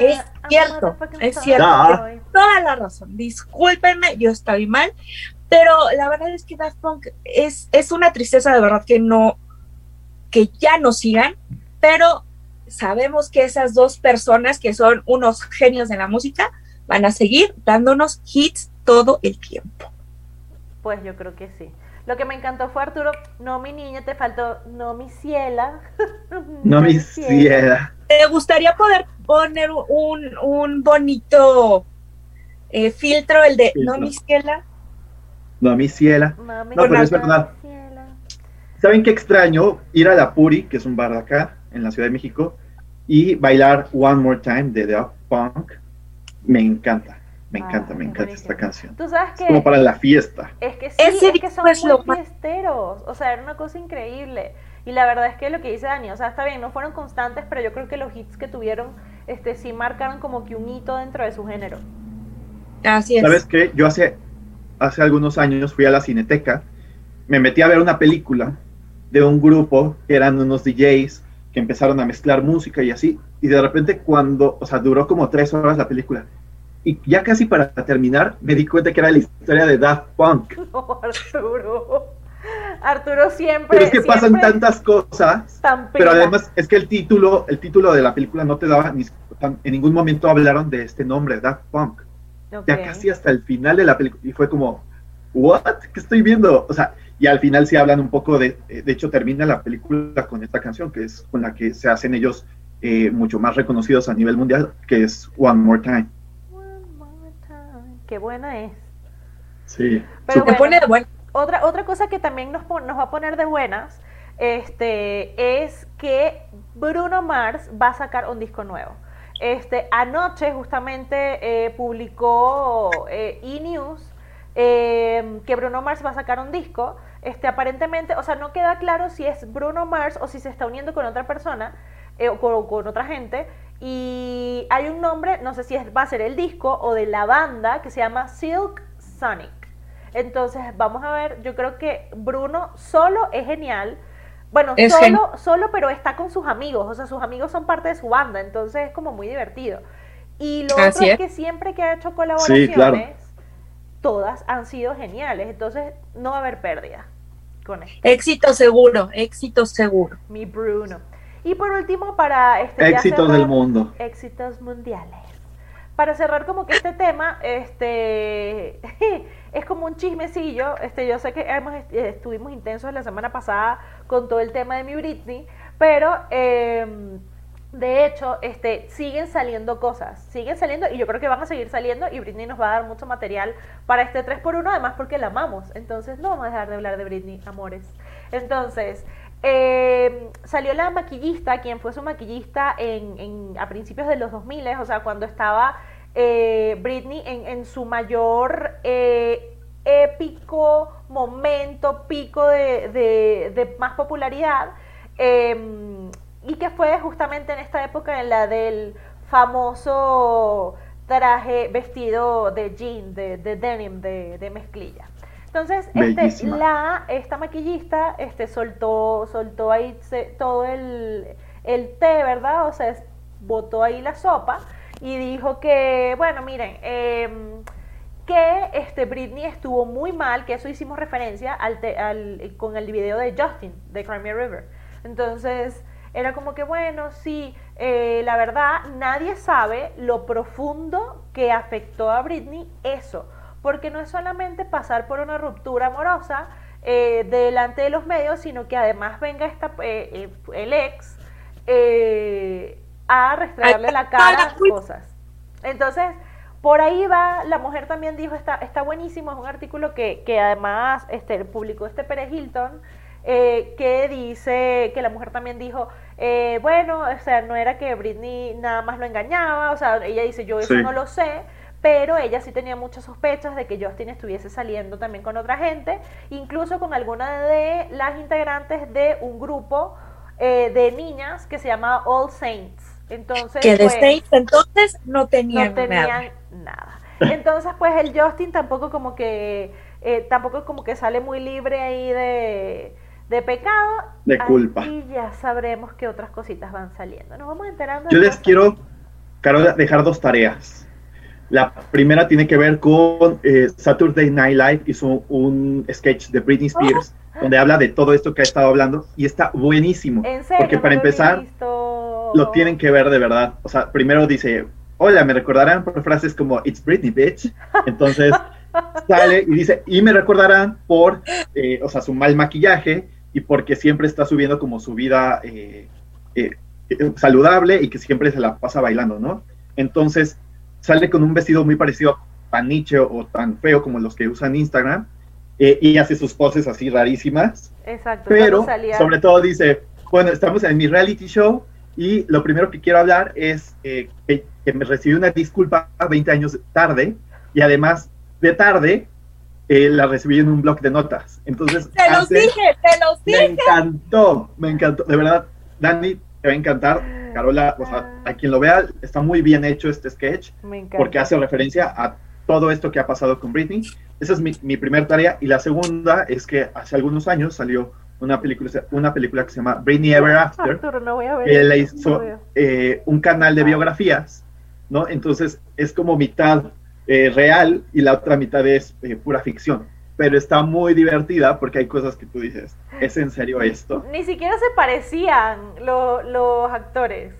[SPEAKER 3] Es cierto, es cierto.
[SPEAKER 4] Da.
[SPEAKER 3] toda la razón. Discúlpenme, yo estoy mal, pero la verdad es que Daft Punk es, es una tristeza de verdad que no, que ya no sigan, pero sabemos que esas dos personas que son unos genios de la música van a seguir dándonos hits todo el tiempo.
[SPEAKER 2] Pues yo creo que sí. Lo que me encantó fue Arturo, no mi niña, te faltó, no mi ciela.
[SPEAKER 4] No mi ciela.
[SPEAKER 3] ¿Te gustaría poder poner un, un bonito eh, filtro, el de
[SPEAKER 4] Filtro.
[SPEAKER 3] No mi ciela?
[SPEAKER 4] No mi ciela.
[SPEAKER 2] No,
[SPEAKER 3] pero es
[SPEAKER 4] verdad.
[SPEAKER 2] ciela.
[SPEAKER 4] ¿Saben qué extraño? Ir a la Puri, que es un bar de acá, en la Ciudad de México, y bailar One More Time de Daft Punk. Me encanta, me
[SPEAKER 2] Ah,
[SPEAKER 4] encanta, me
[SPEAKER 2] es
[SPEAKER 4] encanta esta canción.
[SPEAKER 2] Tú sabes
[SPEAKER 4] Es
[SPEAKER 2] que
[SPEAKER 4] como para la fiesta.
[SPEAKER 2] es que sí,
[SPEAKER 3] Ese
[SPEAKER 2] es que son
[SPEAKER 3] es
[SPEAKER 2] muy
[SPEAKER 3] lo
[SPEAKER 2] fiesteros. O sea, era una cosa increíble. Y la verdad es que lo que dice Dani, o sea, está bien, no fueron constantes, pero yo creo que los hits que tuvieron, este, sí marcaron como que un hito dentro de su género.
[SPEAKER 3] Así es.
[SPEAKER 4] ¿Sabes qué? Yo hace, hace algunos años fui a la Cineteca, me metí a ver una película de un grupo que eran unos DJs que empezaron a mezclar música y así, y de repente cuando, o sea, duró como tres horas la película, y ya casi para terminar me di cuenta que era la historia de Daft Punk.
[SPEAKER 2] No, Arturo. Arturo siempre.
[SPEAKER 4] Pero es que pasan tantas cosas, pero además es que el título, el título de la película no te daba ni, en ningún momento hablaron de este nombre, Daft Punk.
[SPEAKER 2] Ok.
[SPEAKER 4] ya casi hasta el final de la película y fue como, ¿what? ¿Qué estoy viendo? O sea, y al final sí hablan un poco de, eh, de hecho termina la película con esta canción que es con la que se hacen ellos eh, mucho más reconocidos a nivel mundial, que es One More Time.
[SPEAKER 2] One more time. Qué buena es.
[SPEAKER 4] Sí.
[SPEAKER 2] Pero
[SPEAKER 3] Se
[SPEAKER 2] bueno,
[SPEAKER 3] pone de
[SPEAKER 2] otra, otra cosa que también nos, nos va a poner de buenas este, es que Bruno Mars va a sacar un disco nuevo. Este, anoche justamente eh, publicó eh, E-News em, que Bruno Mars va a sacar un disco. Este, aparentemente, o sea, no queda claro si es Bruno Mars o si se está uniendo con otra persona eh, o con, otra gente. Y hay un nombre, no sé si va a ser el disco o de la banda, que se llama Silk Sonic. Entonces, vamos a ver, yo creo que Bruno solo es genial bueno, solo, solo, pero está con sus amigos, o sea, sus amigos son parte de su banda, entonces es como muy divertido. Y lo otro es. que siempre que ha hecho colaboraciones, todas han sido geniales, entonces no va a haber pérdida con esto.
[SPEAKER 3] Éxito seguro, éxito seguro.
[SPEAKER 2] Mi Bruno. Y por último, para este
[SPEAKER 4] éxitos del mundo.
[SPEAKER 2] Éxitos mundiales. Para cerrar como que este tema, este es como un chismecillo. Este, yo sé que hemos, estuvimos intensos la semana pasada con todo el tema de mi Britney, pero em, de hecho, este, siguen saliendo cosas, siguen saliendo y yo creo que van a seguir saliendo y Britney nos va a dar mucho material para este 3x1, además porque la amamos. Entonces, no vamos a dejar de hablar de Britney, amores. Entonces, em, salió la maquillista, quien fue su maquillista en, a principios de los 2000, o sea, cuando estaba eh, Britney en, su mayor eh, épico momento, pico de, más popularidad, em, y que fue justamente en esta época en la del famoso traje vestido de jean, de, denim, de, mezclilla. Entonces, este, la, esta maquillista este, soltó, soltó ahí todo el, el té, ¿verdad? O sea, botó ahí la sopa y dijo que, bueno, miren, em, que este, Britney estuvo muy mal, que eso hicimos referencia al, al, con el video de Justin, de Crimea River. Entonces, era como que, bueno, sí, eh, la verdad, nadie sabe lo profundo que afectó a Britney eso, porque no es solamente pasar por una ruptura amorosa eh, delante de los medios, sino que además venga esta, eh, el ex a restregarle la cara a cosas. Entonces, por ahí va, la mujer también dijo, está, está buenísimo, es un artículo que, que además este, publicó este Pérez Hilton, eh, que dice que la mujer también dijo, eh, bueno, o sea, no era que Britney nada más lo engañaba, o sea, ella dice, yo eso no lo sé, pero ella sí tenía muchas sospechas de que Justin estuviese saliendo también con otra gente, incluso con alguna de las integrantes de un grupo eh, de niñas que se llama All Saints. Entonces,
[SPEAKER 3] que de pues, entonces no tenían,
[SPEAKER 2] nada. Entonces, pues el Justin tampoco como que eh, tampoco como que sale muy libre ahí de, de pecado.
[SPEAKER 4] De culpa.
[SPEAKER 2] Y ya sabremos que otras cositas van saliendo. Nos vamos enterando.
[SPEAKER 4] Yo les quiero, Carola, dejar dos tareas. La primera tiene que ver con eh, Saturday Night Live, hizo un sketch de Britney Spears, donde habla de todo esto que ha estado hablando, y está buenísimo.
[SPEAKER 2] ¿En serio?
[SPEAKER 4] Porque para empezar, lo tienen que ver de verdad. O sea, primero dice, hola, me recordarán por frases como It's Britney, bitch. Entonces sale y dice, y me recordarán por, eh, o sea, su mal maquillaje y porque siempre está subiendo como su vida eh, eh, saludable y que siempre se la pasa bailando, ¿no? Entonces sale con un vestido muy parecido a Nietzsche o tan feo como los que usan Instagram y hace sus poses así rarísimas.
[SPEAKER 2] Exacto.
[SPEAKER 4] Pero sobre todo dice, bueno, estamos en mi reality show y lo primero que quiero hablar es eh, que, me recibí una disculpa 20 años tarde y además de tarde eh, la recibí en un blog de notas. Entonces,
[SPEAKER 3] te los dije, te los dije.
[SPEAKER 4] Me encantó, me encantó. De verdad, Dani, te va a encantar. Carola, o sea, a quien lo vea, está muy bien hecho este sketch porque hace referencia a todo esto que ha pasado con Britney. Esa es mi, mi primera tarea. Y la segunda es que hace algunos años salió una película, una película que se llama Britney Ever After. que le hizo eh, un canal de biografías, ¿no? Entonces es como mitad eh, real y la otra mitad es eh, pura ficción. Pero está muy divertida porque hay cosas que tú dices, ¿es en serio esto?
[SPEAKER 2] Ni siquiera se parecían los actores.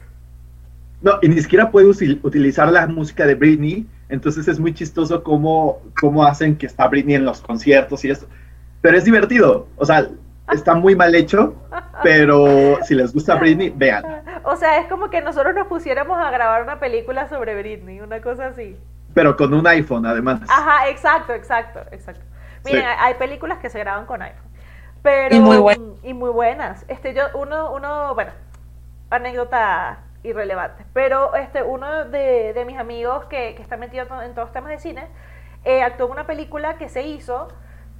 [SPEAKER 4] No, y ni siquiera puede utilizar la música de Britney, entonces es muy chistoso cómo, cómo hacen que está Britney en los conciertos y esto. Pero es divertido, o sea, está muy mal hecho, pero si les gusta Britney, vean.
[SPEAKER 2] O sea, es como que nosotros nos pusiéramos a grabar una película sobre Britney, una cosa así.
[SPEAKER 4] Pero con un iPhone, además.
[SPEAKER 2] Ajá, exacto, exacto, exacto. Miren,
[SPEAKER 4] Sí.
[SPEAKER 2] hay- películas que se graban con iPhone. Pero,
[SPEAKER 3] Y muy buen-
[SPEAKER 2] y muy buenas. Este, yo, uno, uno, bueno, anécdota irrelevante. Pero este, uno de, de mis amigos que, que está metido en todos los temas de cine, eh, actuó en una película que se hizo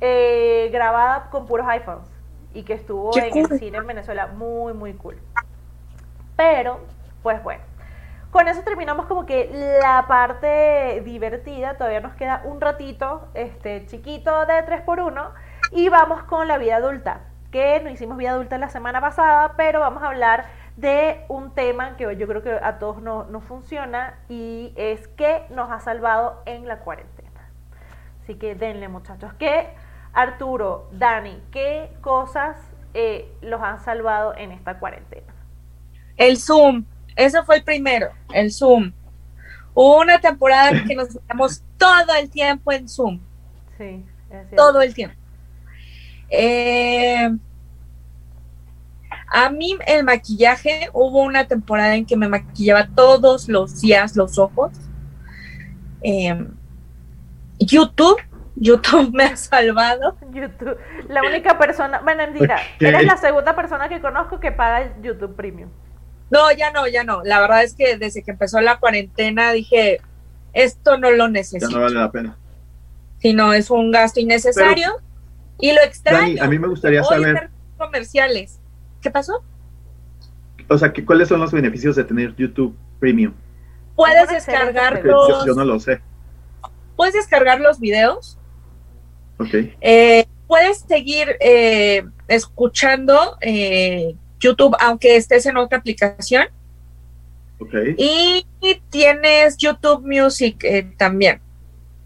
[SPEAKER 2] eh, grabada con puros iPhones y que estuvo
[SPEAKER 3] ¡Qué
[SPEAKER 2] en el cine en Venezuela. Muy, muy cool. Pero, pues bueno. Con eso terminamos como que la parte divertida, todavía nos queda un ratito, este chiquito de 3x1, y vamos con la vida adulta, que no hicimos vida adulta la semana pasada, pero vamos a hablar de un tema que yo creo que a todos no- nos funciona y es que nos ha salvado en la cuarentena. Así que denle muchachos, que Arturo, Dani, ¿qué cosas eh, los han salvado en esta cuarentena?
[SPEAKER 3] El Zoom, ese fue el primero, el Zoom. Hubo una temporada en que nos quedamos todo el tiempo en Zoom,
[SPEAKER 2] Sí, es
[SPEAKER 3] todo el tiempo. Eh, a mí el maquillaje, hubo una temporada en que me maquillaba todos los días los ojos. Eh, YouTube, YouTube me ha salvado.
[SPEAKER 2] YouTube. La única persona, bueno,
[SPEAKER 4] Ok.
[SPEAKER 2] eres la segunda persona que conozco que paga el YouTube Premium.
[SPEAKER 3] No, ya no, ya no. La verdad es que desde que empezó la cuarentena dije, esto no lo
[SPEAKER 4] Ya
[SPEAKER 3] necesito.
[SPEAKER 4] no vale la pena.
[SPEAKER 3] sino es un gasto innecesario y lo extraño.
[SPEAKER 4] Dani, a mí me gustaría saber,
[SPEAKER 3] comerciales. ¿Qué pasó?
[SPEAKER 4] o sea, que, ¿cuáles son los beneficios de tener YouTube Premium?
[SPEAKER 3] Puedes descargar
[SPEAKER 2] pregunta.
[SPEAKER 3] los,
[SPEAKER 4] yo, yo no lo sé.
[SPEAKER 3] puedes descargar los videos,
[SPEAKER 4] Ok.
[SPEAKER 3] eh, puedes seguir eh, escuchando eh, YouTube aunque estés en otra aplicación
[SPEAKER 4] Ok.
[SPEAKER 3] y tienes YouTube Music eh, también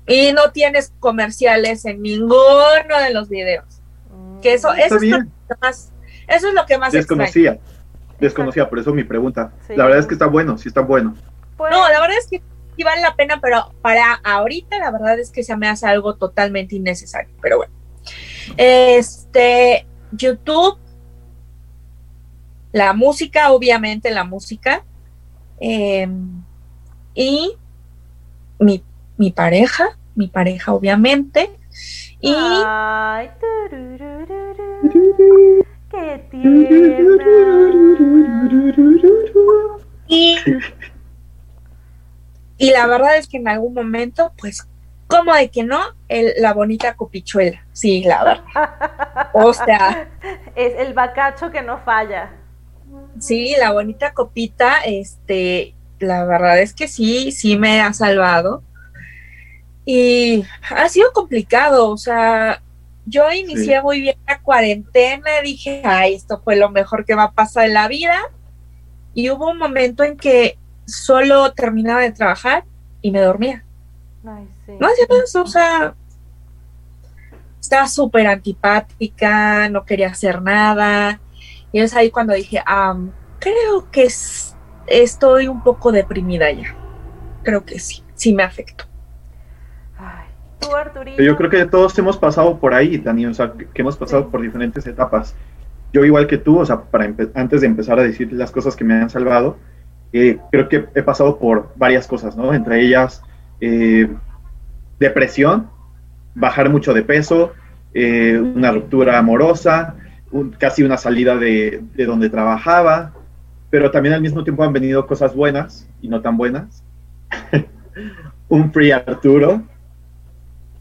[SPEAKER 3] y no tienes comerciales en ninguno de los videos. Que eso,
[SPEAKER 2] Mm,
[SPEAKER 3] eso es lo que más, eso es lo que más extraño.
[SPEAKER 4] Desconocía. Desconocía, por eso mi pregunta.
[SPEAKER 2] Sí.
[SPEAKER 4] La verdad es que está bueno, sí está bueno.
[SPEAKER 2] Pues,
[SPEAKER 3] No, la verdad es que sí vale la pena, pero para ahorita la verdad es que se me hace algo totalmente innecesario. Pero bueno. Este, YouTube, la música, obviamente la música. eh, y mi, mi pareja, mi pareja, obviamente. Y
[SPEAKER 2] Ay, qué tierna.
[SPEAKER 3] Y, y la verdad es que en algún momento, pues, como de que no, el, la bonita copichuela, sí, la verdad. O sea,
[SPEAKER 2] Es el bacacho que no falla.
[SPEAKER 3] Sí, la bonita copita, este, la verdad es que sí, sí me ha salvado. Y ha sido complicado, o sea, yo inicié
[SPEAKER 4] Sí.
[SPEAKER 3] muy bien la cuarentena, dije, ay, esto fue lo mejor que va a pasar en la vida. Y hubo un momento en que solo terminaba de trabajar y me dormía.
[SPEAKER 2] Ay, sí.
[SPEAKER 3] No hacía más, o sea, estaba súper antipática, no quería hacer nada. Y es ahí cuando dije, "Am, creo que es- estoy un poco deprimida ya. Creo que sí, sí me afectó.
[SPEAKER 2] Tú, Arturito.
[SPEAKER 4] Yo creo que todos hemos pasado por ahí, Dani, o sea, que hemos pasado
[SPEAKER 2] Sí.
[SPEAKER 4] por diferentes etapas. Yo igual que tú, o sea, para antes de empezar a decir las cosas que me han salvado, eh, creo que he pasado por varias cosas, ¿no? Entre ellas, eh, depresión, bajar mucho de peso, eh, una ruptura amorosa, un- casi una salida de, de donde trabajaba, pero también al mismo tiempo han venido cosas buenas y no tan buenas. un free Arturo,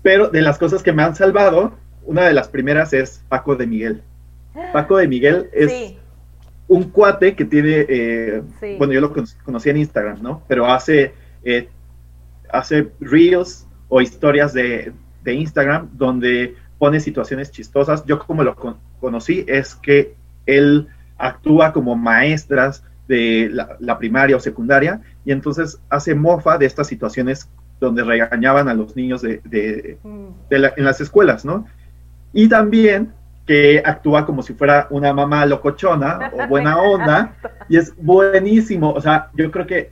[SPEAKER 4] pero de las cosas que me han salvado, una de las primeras es Paco de Miguel. Paco de Miguel es
[SPEAKER 2] Sí,
[SPEAKER 4] un cuate que tiene, eh,
[SPEAKER 2] Sí.
[SPEAKER 4] bueno, yo lo con- conocí en Instagram, ¿no? Pero hace, eh, hace reels o historias de, de Instagram donde pone situaciones chistosas. Yo como lo con- conocí es que él actúa como maestras de la, la primaria o secundaria y entonces hace mofa de estas situaciones donde regañaban a los niños de, de-
[SPEAKER 2] Mm.
[SPEAKER 4] de la- en las escuelas, ¿no? Y también que actúa como si fuera una mamá locochona o buena onda, y es buenísimo, o sea, yo creo que,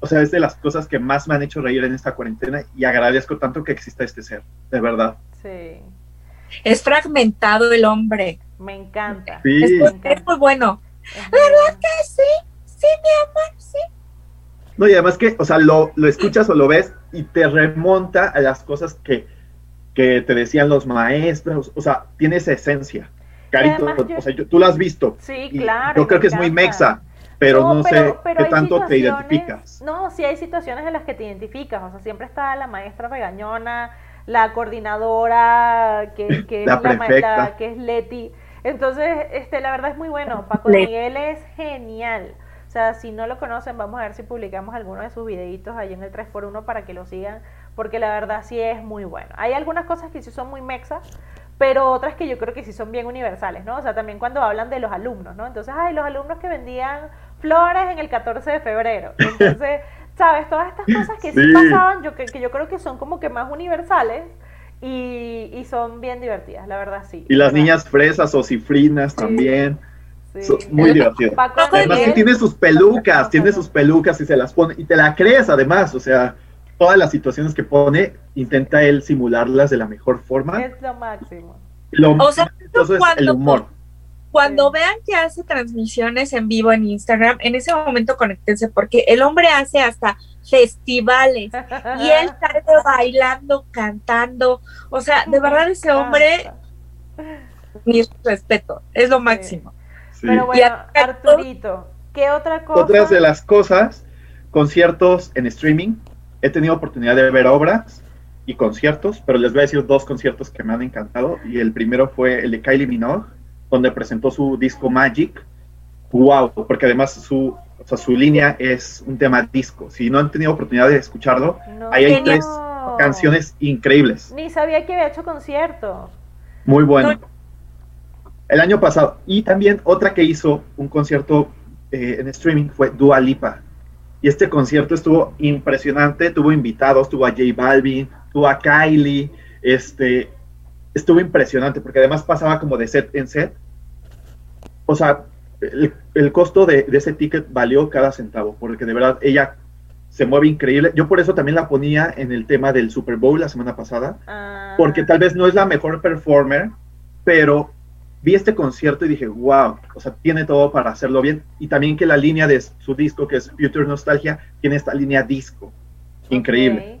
[SPEAKER 4] o sea, es de las cosas que más me han hecho reír en esta cuarentena y agradezco tanto que exista este ser, de verdad.
[SPEAKER 2] Sí,
[SPEAKER 3] Es fragmentado el hombre.
[SPEAKER 2] me encanta.
[SPEAKER 4] Sí.
[SPEAKER 3] Es,
[SPEAKER 2] Me
[SPEAKER 3] muy- es
[SPEAKER 2] encanta.
[SPEAKER 3] muy bueno.
[SPEAKER 2] Es muy bueno.
[SPEAKER 3] Sí, sí, mi amor, sí.
[SPEAKER 4] No, y además que, o sea, lo, lo escuchas o lo ves y te remonta a las cosas que, que te decían los maestros, o sea, tiene esa esencia. Carito, o sea, tú lo has visto.
[SPEAKER 2] Sí, claro.
[SPEAKER 4] Yo creo que es muy mexa, pero no, sé qué tanto te identificas.
[SPEAKER 2] No, sí hay situaciones en las que te identificas, o sea, siempre está la maestra regañona, la coordinadora que, que,
[SPEAKER 4] la
[SPEAKER 2] es, la que es Leti. Entonces, este, la verdad es muy bueno. Paco Miguel es genial. O sea, si no lo conocen, vamos a ver si publicamos alguno de sus videitos ahí en el 3x1 para que lo sigan, porque la verdad sí es muy bueno. Hay algunas cosas que sí son muy mexas, pero otras que yo creo que sí son bien universales, ¿no? O sea, también cuando hablan de los alumnos, ¿no? Entonces, ay, los alumnos que vendían flores en el 14 de febrero. Entonces, ¿sabes? Todas estas cosas que sí, pasaban, yo, que, que yo creo que son como que más universales y, y son bien divertidas, la verdad sí.
[SPEAKER 4] Y las niñas fresas o cifrinas también. Son muy divertidas. Además que tiene sus pelucas, tiene sus pelucas y se las pone, y te la crees además, o sea, todas las situaciones que pone, intenta él simularlas de la mejor forma.
[SPEAKER 2] Es lo máximo.
[SPEAKER 4] Lo o sea, es el humor
[SPEAKER 3] cuando vean que hace transmisiones en vivo en Instagram, en ese momento conéctense porque el hombre hace hasta festivales y él está bailando, cantando, o sea, de verdad ese hombre, mi respeto, es lo máximo.
[SPEAKER 2] Pero bueno, Arturito, ¿qué otra cosa?
[SPEAKER 4] Otras de las cosas, conciertos en streaming, he tenido oportunidad de ver obras y conciertos, pero les voy a decir dos conciertos que me han encantado y el primero fue el de Kylie Minogue donde presentó su disco Magic. ¡Wow! Porque además su, o sea, su línea es un tema disco. Si no han tenido oportunidad de escucharlo, ahí hay tres canciones increíbles.
[SPEAKER 2] Ni sabía que había hecho concierto.
[SPEAKER 4] Muy bueno. El año pasado. Y también otra que hizo un concierto eh, en streaming fue Dua Lipa. Y este concierto estuvo impresionante, tuvo invitados, tuvo a J Balvin, tuvo a Kylie, este, estuvo impresionante porque además pasaba como de set en set. O sea, el, costo de, ese ticket valió cada centavo, porque de verdad ella se mueve increíble. Yo por eso también la ponía en el tema del Super Bowl la semana pasada, ah. porque tal vez no es la mejor performer, pero vi este concierto y dije, wow, o sea, tiene todo para hacerlo bien. Y también que la línea de su disco, que es Future Nostalgia, tiene esta línea disco. Increíble.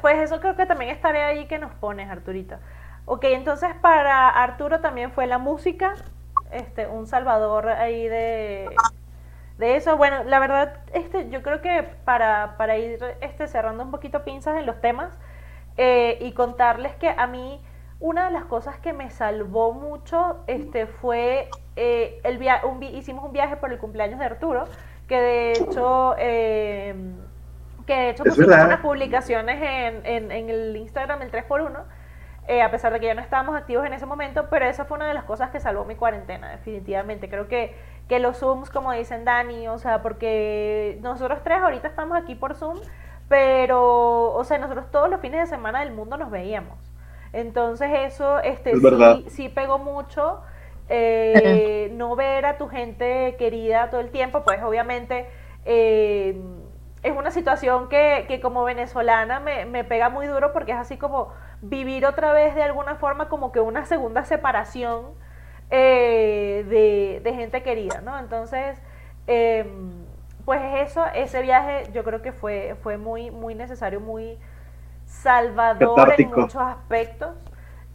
[SPEAKER 2] Pues eso creo que también estaré ahí que nos pones, Arturito. Ok, entonces para Arturo también fue la música, este, un salvador ahí de, de eso. Bueno, la verdad, este, yo creo que para, para ir este, cerrando un poquito pinzas en los temas eh, y contarles que a mí una de las cosas que me salvó mucho este, fue eh, el via un hicimos un viaje por el cumpleaños de Arturo, que de hecho... Eh, que de hecho pusimos unas publicaciones en, en, en el Instagram el 3x1 eh, a pesar de que ya no estábamos activos en ese momento, pero esa fue una de las cosas que salvó mi cuarentena, definitivamente. Creo que, que los Zooms, como dicen Dani, o sea, porque nosotros tres ahorita estamos aquí por Zoom, pero, o sea, nosotros todos los fines de semana del mundo nos veíamos. Entonces eso este, sí, sí, pegó mucho. Eh, no ver a tu gente querida todo el tiempo, pues obviamente eh, es una situación que, que como venezolana me, me, pega muy duro porque es así como vivir otra vez de alguna forma como que una segunda separación eh, de, gente querida, ¿no? Entonces, em, pues eso, ese viaje yo creo que fue, fue muy, muy necesario, muy salvador en muchos aspectos.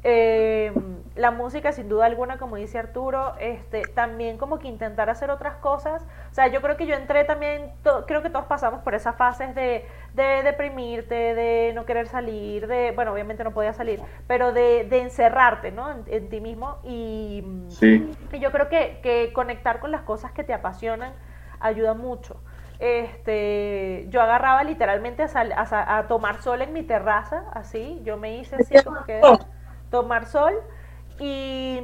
[SPEAKER 2] Eh, la música, sin duda alguna, como dice Arturo, este, también como que intentar hacer otras cosas. O sea, yo creo que yo entré también, creo que todos pasamos por esas fases de, de, deprimirte, de no querer salir, de, bueno, obviamente no podía salir, pero de, de encerrarte, ¿no? En, ti mismo. Y, y yo creo que, que, conectar con las cosas que te apasionan ayuda mucho. Este, yo agarraba literalmente a, a tomar sol en mi terraza, así, yo me hice así como que tomar sol y,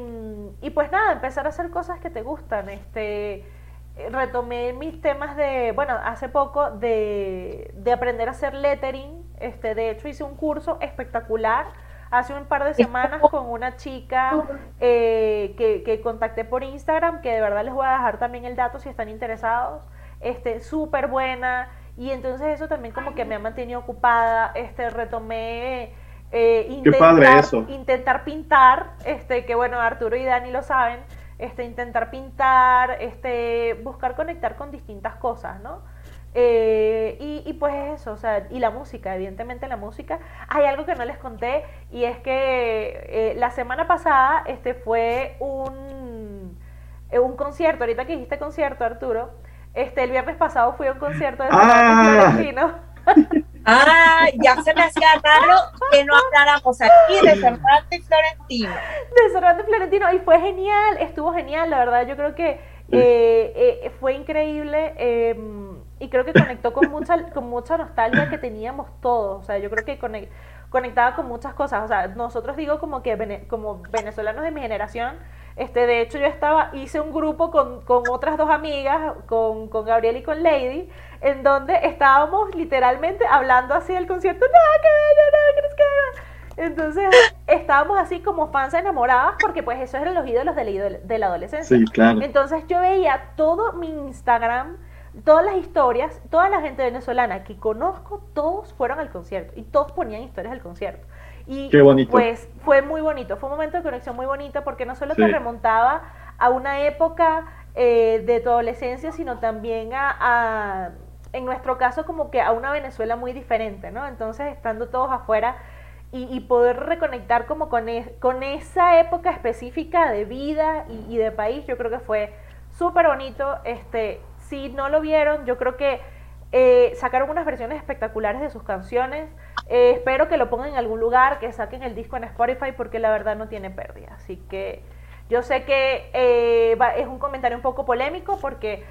[SPEAKER 2] y, pues nada, empezar a hacer cosas que te gustan. Este, retomé mis temas de, bueno, hace poco de, de aprender a hacer lettering. Este, de hecho, hice un curso espectacular hace un par de semanas con una chica eh, que, que, contacté por Instagram, que de verdad les voy a dejar también el dato si están interesados. Este, súper buena. Y entonces eso también como que me ha mantenido ocupada. Este, retomé eh, intentar, intentar pintar, este, que bueno, Arturo y Dani lo saben, este, intentar pintar, este, buscar conectar con distintas cosas, ¿no? Eh, y, y, pues eso, o sea, y la música, evidentemente la música. Hay algo que no les conté y es que eh, la semana pasada este fue un, eh, un concierto, ahorita que dijiste concierto, Arturo, este, el viernes pasado fui a un concierto de
[SPEAKER 4] ah.
[SPEAKER 2] Florentino.
[SPEAKER 3] Ah, ya se me hacía raro que no habláramos aquí de Cervantes Florentino.
[SPEAKER 2] De Cervantes Florentino, y fue genial, estuvo genial, la verdad, yo creo que eh, fue increíble. Eh, y creo que conectó con mucha, con mucha nostalgia que teníamos todos. O sea, yo creo que conectaba con muchas cosas. O sea, nosotros digo como que como venezolanos de mi generación, este, de hecho yo estaba, hice un grupo con, con otras dos amigas, con, con Gabriel y con Lady, en donde estábamos literalmente hablando así del concierto, no, qué bello, no, ¿crees que Entonces estábamos así como fans enamoradas porque pues eso eran los ídolos de la, de la adolescencia.
[SPEAKER 4] Sí, claro.
[SPEAKER 2] Entonces yo veía todo mi Instagram todas las historias, toda la gente venezolana que conozco, todos fueron al concierto y todos ponían historias del concierto. Y
[SPEAKER 4] Qué bonito.
[SPEAKER 2] pues fue muy bonito, fue un momento de conexión muy bonito porque no solo te remontaba a una época eh, de tu adolescencia, sino también a, en nuestro caso, como que a una Venezuela muy diferente, ¿no? Entonces, estando todos afuera y, poder reconectar como con, con esa época específica de vida y, y de país, yo creo que fue súper bonito. Este, si no lo vieron, yo creo que eh, sacaron unas versiones espectaculares de sus canciones. Eh, espero que lo pongan en algún lugar, que saquen el disco en Spotify, porque la verdad no tiene pérdida. Así que yo sé que eh, es un comentario un poco polémico, porque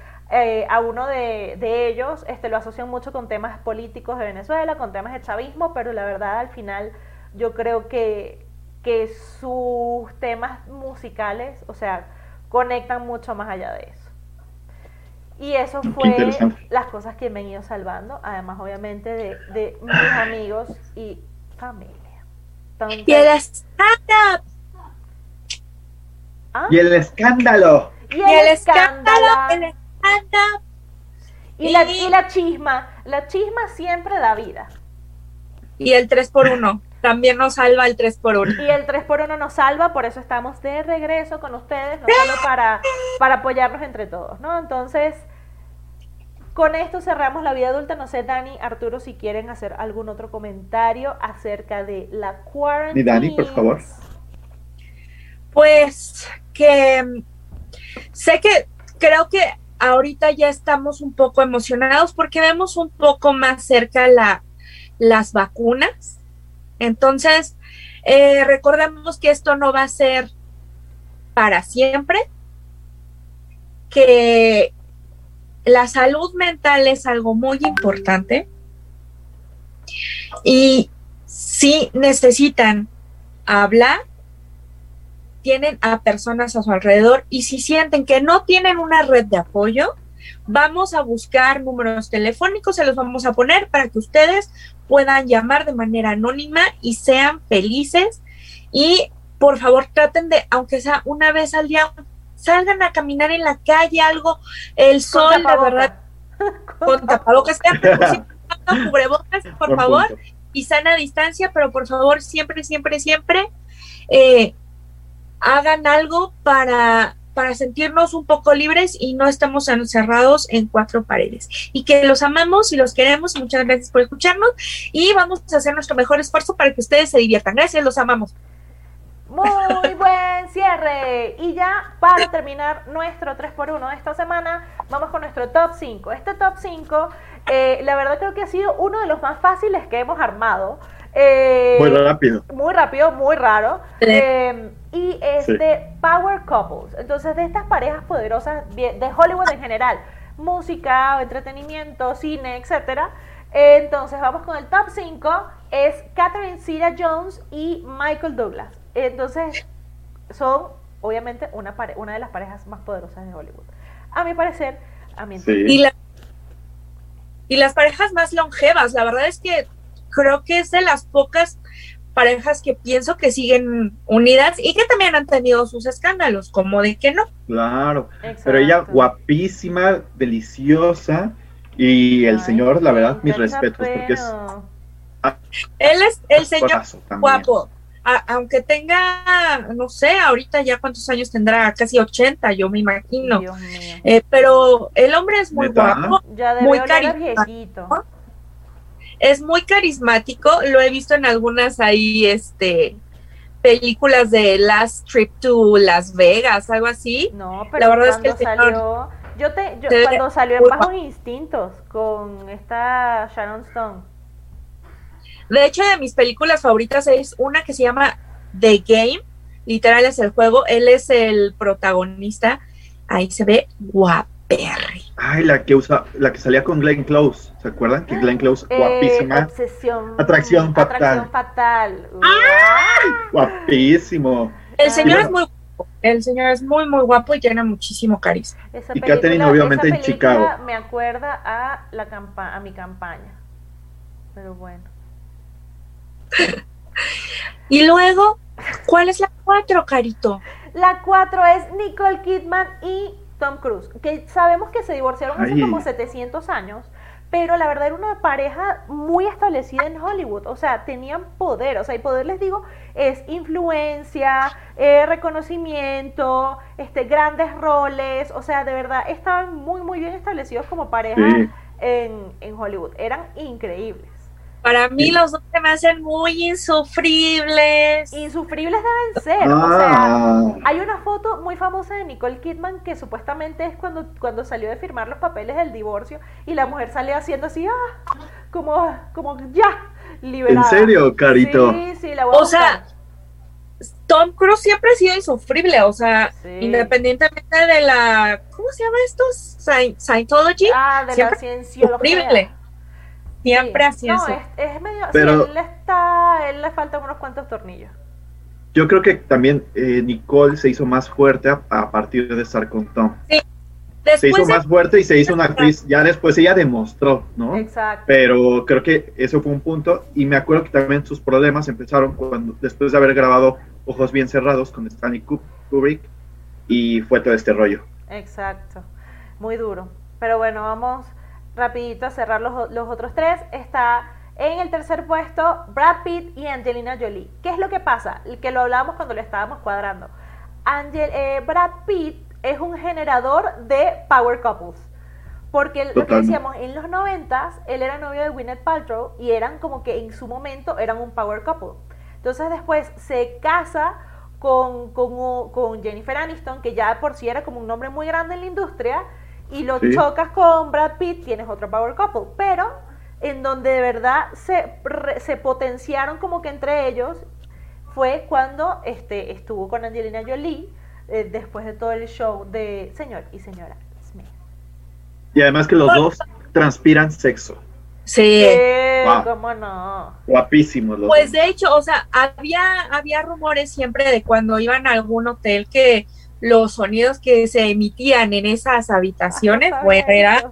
[SPEAKER 2] a uno de, ellos este, lo asocian mucho con temas políticos de Venezuela, con temas de chavismo, pero la verdad al final yo creo que, que sus temas musicales, o sea, conectan mucho más allá de eso. Y eso fue las cosas que me han ido salvando, además obviamente de, mis amigos y familia.
[SPEAKER 3] y el escándalo.
[SPEAKER 4] ¿Ah? Y el escándalo.
[SPEAKER 3] Y el, escándalo.
[SPEAKER 2] Y, la, y la chisma. La chisma siempre da vida.
[SPEAKER 3] Y el 3 por 1 también nos salva el 3 por 1
[SPEAKER 2] Y el 3 por 1 nos salva, por eso estamos de regreso con ustedes, no solo para, para apoyarnos entre todos, ¿no? Entonces, con esto cerramos la vida adulta. No sé, Dani, Arturo, si quieren hacer algún otro comentario acerca de la cuarentena.
[SPEAKER 4] Y Dani, por favor.
[SPEAKER 3] Pues que mm, sé que creo que ahorita ya estamos un poco emocionados porque vemos un poco más cerca la, las vacunas. Entonces, eh, recordemos que esto no va a ser para siempre, que la salud mental es algo muy importante y si necesitan hablar, tienen a personas a su alrededor y si sienten que no tienen una red de apoyo, vamos a buscar números telefónicos, se los vamos a poner para que ustedes puedan llamar de manera anónima y sean felices. Y por favor traten de, aunque sea una vez al día, salgan a caminar en la calle, algo, el sol, la verdad, con tapabocas, con cubrebocas, por favor, y sana distancia, pero por favor, siempre, siempre, siempre eh, hagan algo para, para sentirnos un poco libres y no estamos encerrados en cuatro paredes. Y que los amamos y los queremos. Muchas gracias por escucharnos y vamos a hacer nuestro mejor esfuerzo para que ustedes se diviertan. Gracias, los amamos.
[SPEAKER 2] Muy buen cierre. Y ya para terminar nuestro 3x1 de esta semana, vamos con nuestro top 5. Este top 5, eh, la verdad creo que ha sido uno de los más fáciles que hemos armado.
[SPEAKER 4] Eh, muy rápido.
[SPEAKER 2] Muy rápido, muy raro. Eh, y es de Power Couples. Entonces, de estas parejas poderosas de Hollywood en general, música, entretenimiento, cine, etcétera. Entonces, vamos con el top 5. Es Catherine Zeta Jones y Michael Douglas. Entonces, son obviamente una, una de las parejas más poderosas de Hollywood. A mi parecer, a mi
[SPEAKER 3] y, y las parejas más longevas, la verdad es que creo que es de las pocas parejas que pienso que siguen unidas y que también han tenido sus escándalos, como de que no.
[SPEAKER 4] Claro, pero ella guapísima, deliciosa y el señor, la verdad, mis respetos, porque es...
[SPEAKER 3] Él es el señor guapo, aunque tenga, no sé, ahorita ya cuántos años tendrá, casi 80, yo me imagino. Eh, pero el hombre es muy guapo, muy carismático. Es muy carismático, lo he visto en algunas ahí, este, películas de Last Trip to Las Vegas, algo así.
[SPEAKER 2] No, pero la verdad es que salió, yo te, yo, cuando salió en Bajos Instintos con esta Sharon Stone.
[SPEAKER 3] De hecho, de mis películas favoritas es una que se llama The Game, literal es el juego, él es el protagonista, ahí se ve guaperri.
[SPEAKER 4] Ay, la que usa, la que salía con Glenn Close, ¿se acuerdan? Que Glenn Close, eh, guapísima.
[SPEAKER 2] Obsesión.
[SPEAKER 4] Atracción fatal.
[SPEAKER 2] Atracción fatal.
[SPEAKER 4] ¡Ay! Guapísimo.
[SPEAKER 3] El señor es muy el señor es muy, muy guapo y tiene muchísimo carisma.
[SPEAKER 4] y Katherine, obviamente, en Chicago.
[SPEAKER 2] Me acuerda a, la campa a mi campaña. Pero bueno
[SPEAKER 3] y luego, ¿cuál es la cuatro, Carito?
[SPEAKER 2] La cuatro es Nicole Kidman y Tom Cruise, que sabemos que se divorciaron hace como 700 años, pero la verdad era una pareja muy establecida en Hollywood, o sea, tenían poder, o sea, y poder les digo, es influencia, eh, reconocimiento, este, grandes roles, o sea, de verdad estaban muy, muy bien establecidos como pareja en, en Hollywood, eran increíbles.
[SPEAKER 3] Para mí los dos se me hacen muy insufribles.
[SPEAKER 2] Insufribles deben ser. O sea, ah. hay una foto muy famosa de Nicole Kidman que supuestamente es cuando, cuando salió de firmar los papeles del divorcio y la mujer sale haciendo así, ah, como, como ya, liberada.
[SPEAKER 4] ¿En serio, Carito?
[SPEAKER 2] Sí, sí, la
[SPEAKER 3] voy O sea, Tom Cruise siempre ha sido insufrible, o sea, independientemente de la, ¿cómo se llama esto? Scientology.
[SPEAKER 2] Ah, de la cienciología. Insufrible.
[SPEAKER 3] Siempre así
[SPEAKER 2] no, es, medio. Pero, él está. Él le faltan unos cuantos tornillos.
[SPEAKER 4] Yo creo que también eh, Nicole se hizo más fuerte a, partir de estar con Tom. Sí. se hizo más fuerte y se hizo una actriz. Ya después ella demostró, ¿no?
[SPEAKER 2] Exacto.
[SPEAKER 4] Pero creo que eso fue un punto. Y me acuerdo que también sus problemas empezaron cuando después de haber grabado Ojos Bien Cerrados con Stanley Kubrick. Y fue todo este rollo.
[SPEAKER 2] Exacto. Muy duro. Pero bueno, vamos rapidito a cerrar los, los otros tres, está en el tercer puesto Brad Pitt y Angelina Jolie. ¿Qué es lo que pasa? Que lo hablábamos cuando lo estábamos cuadrando. Angel, eh, Brad Pitt es un generador de power couples. Porque lo que decíamos, en los noventas, él era novio de Gwyneth Paltrow y eran como que en su momento eran un power couple. Entonces después se casa con, con, con Jennifer Aniston, que ya por sí era como un nombre muy grande en la industria, y lo chocas con Brad Pitt, tienes otro power couple. Pero en donde de verdad se, se potenciaron como que entre ellos fue cuando este, estuvo con Angelina Jolie eh, después de todo el show de Señor y Señora Smith.
[SPEAKER 4] Y además que los dos transpiran sexo.
[SPEAKER 3] Sí.
[SPEAKER 2] ¿Cómo no?
[SPEAKER 4] Guapísimos los
[SPEAKER 3] Pues de hecho, o sea, había, había rumores siempre de cuando iban a algún hotel que los sonidos que se emitían en esas habitaciones, bueno, era...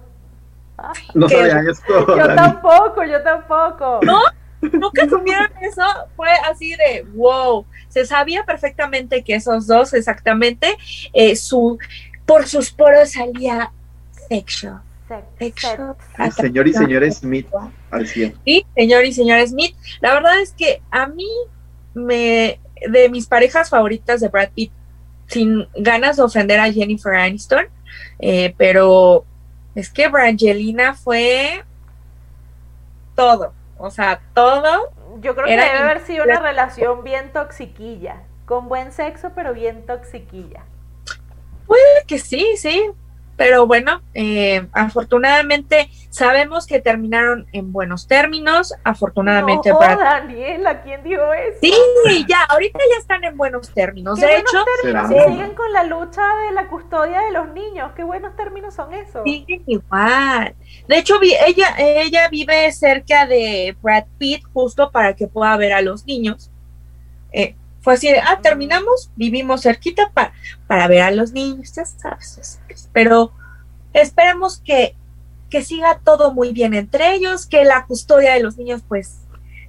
[SPEAKER 4] No sabía esto.
[SPEAKER 2] Yo tampoco, yo tampoco.
[SPEAKER 3] ¿No? Nunca supieron eso, fue así de wow. Se sabía perfectamente que esos dos, exactamente, eh, su por sus poros salía sexo.
[SPEAKER 4] Sexo. señor y señora Smith al 100.
[SPEAKER 3] Sí, señor y señora Smith. La verdad es que a mí me de mis parejas favoritas de Brad Pitt sin ganas de ofender a Jennifer Aniston, eh, pero es que Brangelina fue todo, o sea, todo.
[SPEAKER 2] Yo creo que debe haber sido una relación bien toxiquilla, con buen sexo, pero bien toxiquilla.
[SPEAKER 3] Puede que sí, sí, pero bueno, eh, afortunadamente sabemos que terminaron en buenos términos, afortunadamente
[SPEAKER 2] no, para... Daniela, ¿quién dijo eso?
[SPEAKER 3] Sí, ya, ahorita ya están en buenos términos. De hecho,
[SPEAKER 2] siguen con la lucha de la custodia de los niños. ¿Qué buenos términos son esos?
[SPEAKER 3] Siguen igual. De hecho, ella, ella vive cerca de Brad Pitt justo para que pueda ver a los niños. Eh, fue así de, ah, terminamos, vivimos cerquita para, para ver a los niños, ya sabes. Pero esperemos que, que siga todo muy bien entre ellos, que la custodia de los niños pues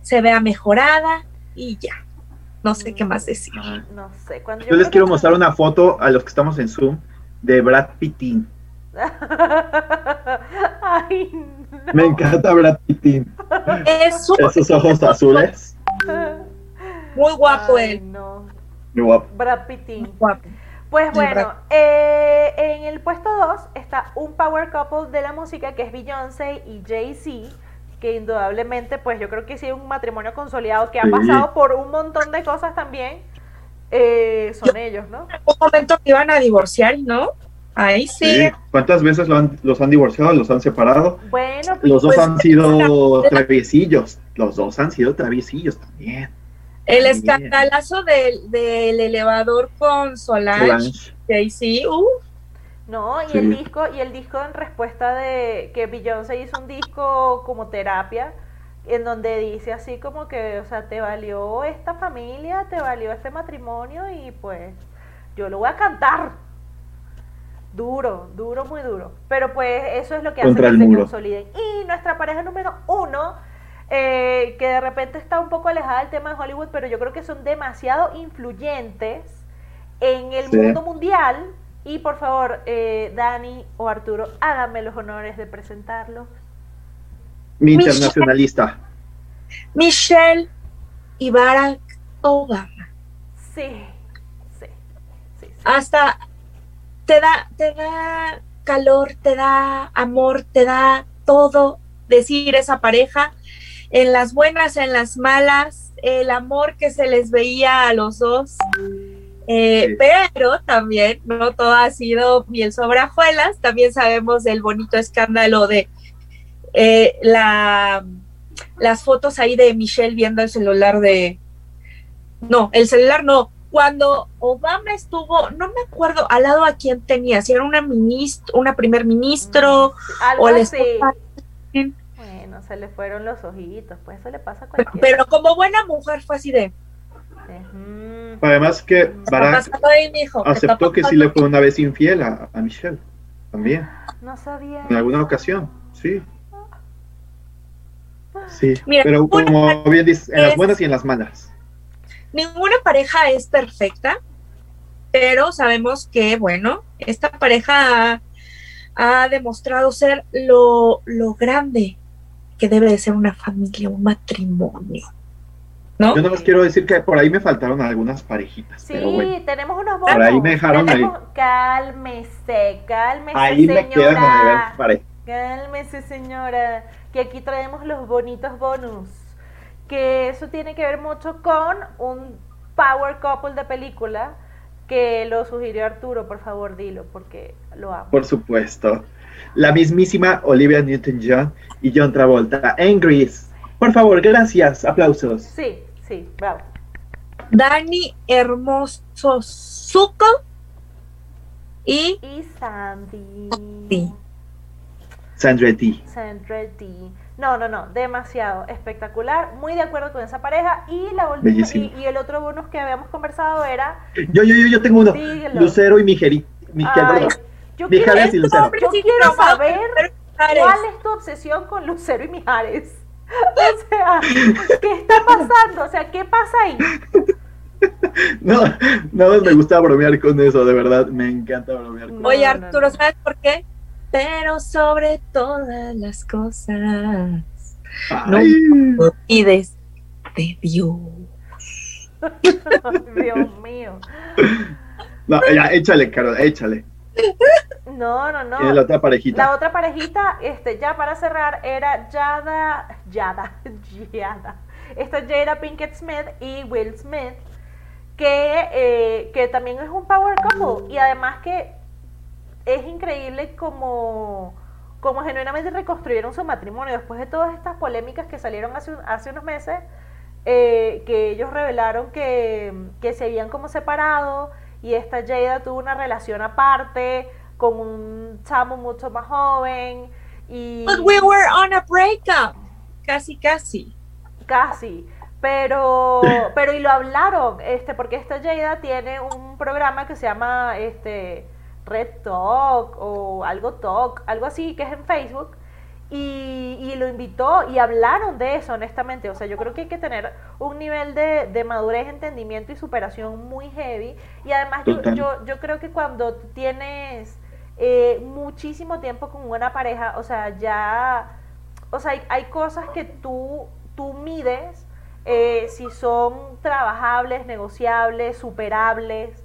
[SPEAKER 3] se vea mejorada y ya. No sé qué más decir.
[SPEAKER 2] No sé.
[SPEAKER 4] yo, les quiero mostrar una foto a los que estamos en Zoom de Brad Pittin. Me encanta Brad Pittin.
[SPEAKER 3] Es
[SPEAKER 4] Esos ojos azules.
[SPEAKER 3] Muy guapo
[SPEAKER 2] Ay,
[SPEAKER 3] él.
[SPEAKER 2] no.
[SPEAKER 4] Muy guapo.
[SPEAKER 2] Brad Pittin.
[SPEAKER 3] Muy guapo.
[SPEAKER 2] Pues bueno, eh, en el puesto 2 está un power couple de la música que es Beyoncé y Jay-Z, que indudablemente, pues yo creo que sí es un matrimonio consolidado que ha
[SPEAKER 4] Sí.
[SPEAKER 2] pasado por un montón de cosas también. eh, son ellos, ¿no?
[SPEAKER 3] En un momento que iban a divorciar, ¿no? Ahí sí.
[SPEAKER 4] Sí. ¿Cuántas veces lo han- los han divorciado, los han separado?
[SPEAKER 2] Bueno,
[SPEAKER 4] Los dos
[SPEAKER 3] Pues,
[SPEAKER 4] han sido traviesillos. Los dos han sido traviesillos también.
[SPEAKER 3] El escandalazo del, del elevador con Solange,
[SPEAKER 4] Solange.
[SPEAKER 3] Uh,
[SPEAKER 2] No, y
[SPEAKER 4] Sí.
[SPEAKER 2] el disco, y el disco en respuesta de que Beyoncé hizo un disco como terapia, en donde dice así como que, o sea, te valió esta familia, te valió este matrimonio y pues yo lo voy a cantar. Duro, duro, muy duro. Pero pues eso es lo que hace que se consoliden. Y nuestra pareja número uno, eh, que de repente está un poco alejada del tema de Hollywood, pero yo creo que son demasiado influyentes en el
[SPEAKER 4] Sí.
[SPEAKER 2] mundo mundial. Y por favor, eh, Dani o Arturo, háganme los honores de presentarlos.
[SPEAKER 4] Mi internacionalista.
[SPEAKER 3] Michelle y Barack Obama.
[SPEAKER 2] Sí, sí, sí. sí.
[SPEAKER 3] Hasta te da, te da calor, te da amor, te da todo decir esa pareja. En las buenas, en las malas, el amor que se les veía a los dos. Eh,
[SPEAKER 4] Sí.
[SPEAKER 3] Pero también no todo ha sido miel sobre hojuelas. También sabemos del bonito escándalo de eh, la, las fotos ahí de Michelle viendo el celular de... No, el celular no. Cuando Obama estuvo, no me acuerdo al lado a quién tenía, si era una ministro, una primer ministro
[SPEAKER 2] Algo
[SPEAKER 3] o la
[SPEAKER 2] así.
[SPEAKER 3] esposa.
[SPEAKER 2] Se le fueron los ojitos, pues eso le pasa a cualquiera.
[SPEAKER 3] Pero como buena mujer fue así de...
[SPEAKER 4] Además que
[SPEAKER 3] ¿qué está
[SPEAKER 4] Barack
[SPEAKER 3] ahí,
[SPEAKER 4] aceptó que sí le fue una vez infiel a, a Michelle. También.
[SPEAKER 2] No sabía.
[SPEAKER 4] En alguna ocasión. Sí. Sí.
[SPEAKER 3] Mira,
[SPEAKER 4] Pero como bien dices, en las buenas y en las malas.
[SPEAKER 3] Ninguna pareja es perfecta, pero sabemos que, bueno, esta pareja ha, ha demostrado ser lo, lo grande que debe de ser una familia, un matrimonio. ¿No?
[SPEAKER 4] Yo nomás quiero decir que por ahí me faltaron algunas parejitas.
[SPEAKER 2] Sí,
[SPEAKER 4] pero bueno.
[SPEAKER 2] tenemos unos bonos.
[SPEAKER 4] Por ahí me dejaron ahí.
[SPEAKER 2] Tenemos- Cálmese, cálmese,
[SPEAKER 4] Ahí me quedan a
[SPEAKER 2] señora.
[SPEAKER 4] ver pareja.
[SPEAKER 2] Cálmese, señora, que aquí traemos los bonitos bonus. Que eso tiene que ver mucho con un power couple de película que lo sugirió Arturo, por favor, dilo, porque lo amo.
[SPEAKER 4] Por supuesto. La mismísima Olivia Newton-John y John Travolta en Grease. Por favor, gracias. Aplausos.
[SPEAKER 2] Sí, sí, bravo.
[SPEAKER 3] Dani Hermoso Zuko y
[SPEAKER 2] Y Sandy.
[SPEAKER 3] Sí.
[SPEAKER 4] Sandretti.
[SPEAKER 2] Sandretti. No, no, no, demasiado espectacular. Muy de acuerdo con esa pareja. Y la y, y el otro bonus que habíamos conversado era.
[SPEAKER 4] Yo, yo, yo, yo tengo uno. Lucero y Mijeri. Mijeri.
[SPEAKER 2] Yo
[SPEAKER 4] Mijares
[SPEAKER 2] quiero,
[SPEAKER 4] y Lucero.
[SPEAKER 2] yo quiero saber cuál es tu obsesión con Lucero y Mijares. O sea, ¿qué está pasando? O sea, ¿qué pasa ahí?
[SPEAKER 4] No, no me gusta bromear con eso, de verdad. Me encanta bromear con
[SPEAKER 2] No,
[SPEAKER 3] Oye,
[SPEAKER 2] no,
[SPEAKER 3] Arturo,
[SPEAKER 2] no.
[SPEAKER 3] ¿sabes por qué? Pero sobre todas las cosas, no
[SPEAKER 4] Ay,
[SPEAKER 3] olvides de Dios.
[SPEAKER 2] Dios mío.
[SPEAKER 4] no, ya, échale, Carol, échale.
[SPEAKER 2] No, no, no.
[SPEAKER 4] La otra parejita.
[SPEAKER 2] La otra parejita, este, ya para cerrar, era Yada, Yada, Yada. Esta es Jada Pinkett Smith y Will Smith, que, eh, que también es un power couple. Y además que es increíble como, como genuinamente reconstruyeron su matrimonio después de todas estas polémicas que salieron hace, un- hace unos meses, eh, que ellos revelaron que, que se habían como separado y esta Jada tuvo una relación aparte con un chamo mucho más joven y
[SPEAKER 3] But we were on a breakup. Casi, casi.
[SPEAKER 2] casi pero pero y lo hablaron este porque esta Jada tiene un programa que se llama este Red Talk o algo Talk algo así que es en Facebook y, y lo invitó y hablaron de eso honestamente o sea yo creo que hay que tener un nivel de, de madurez entendimiento y superación muy heavy y además yo, yo, yo creo que cuando tienes eh, muchísimo tiempo con una pareja o sea ya o sea hay, hay cosas que tú tú mides eh, si son trabajables, negociables, superables.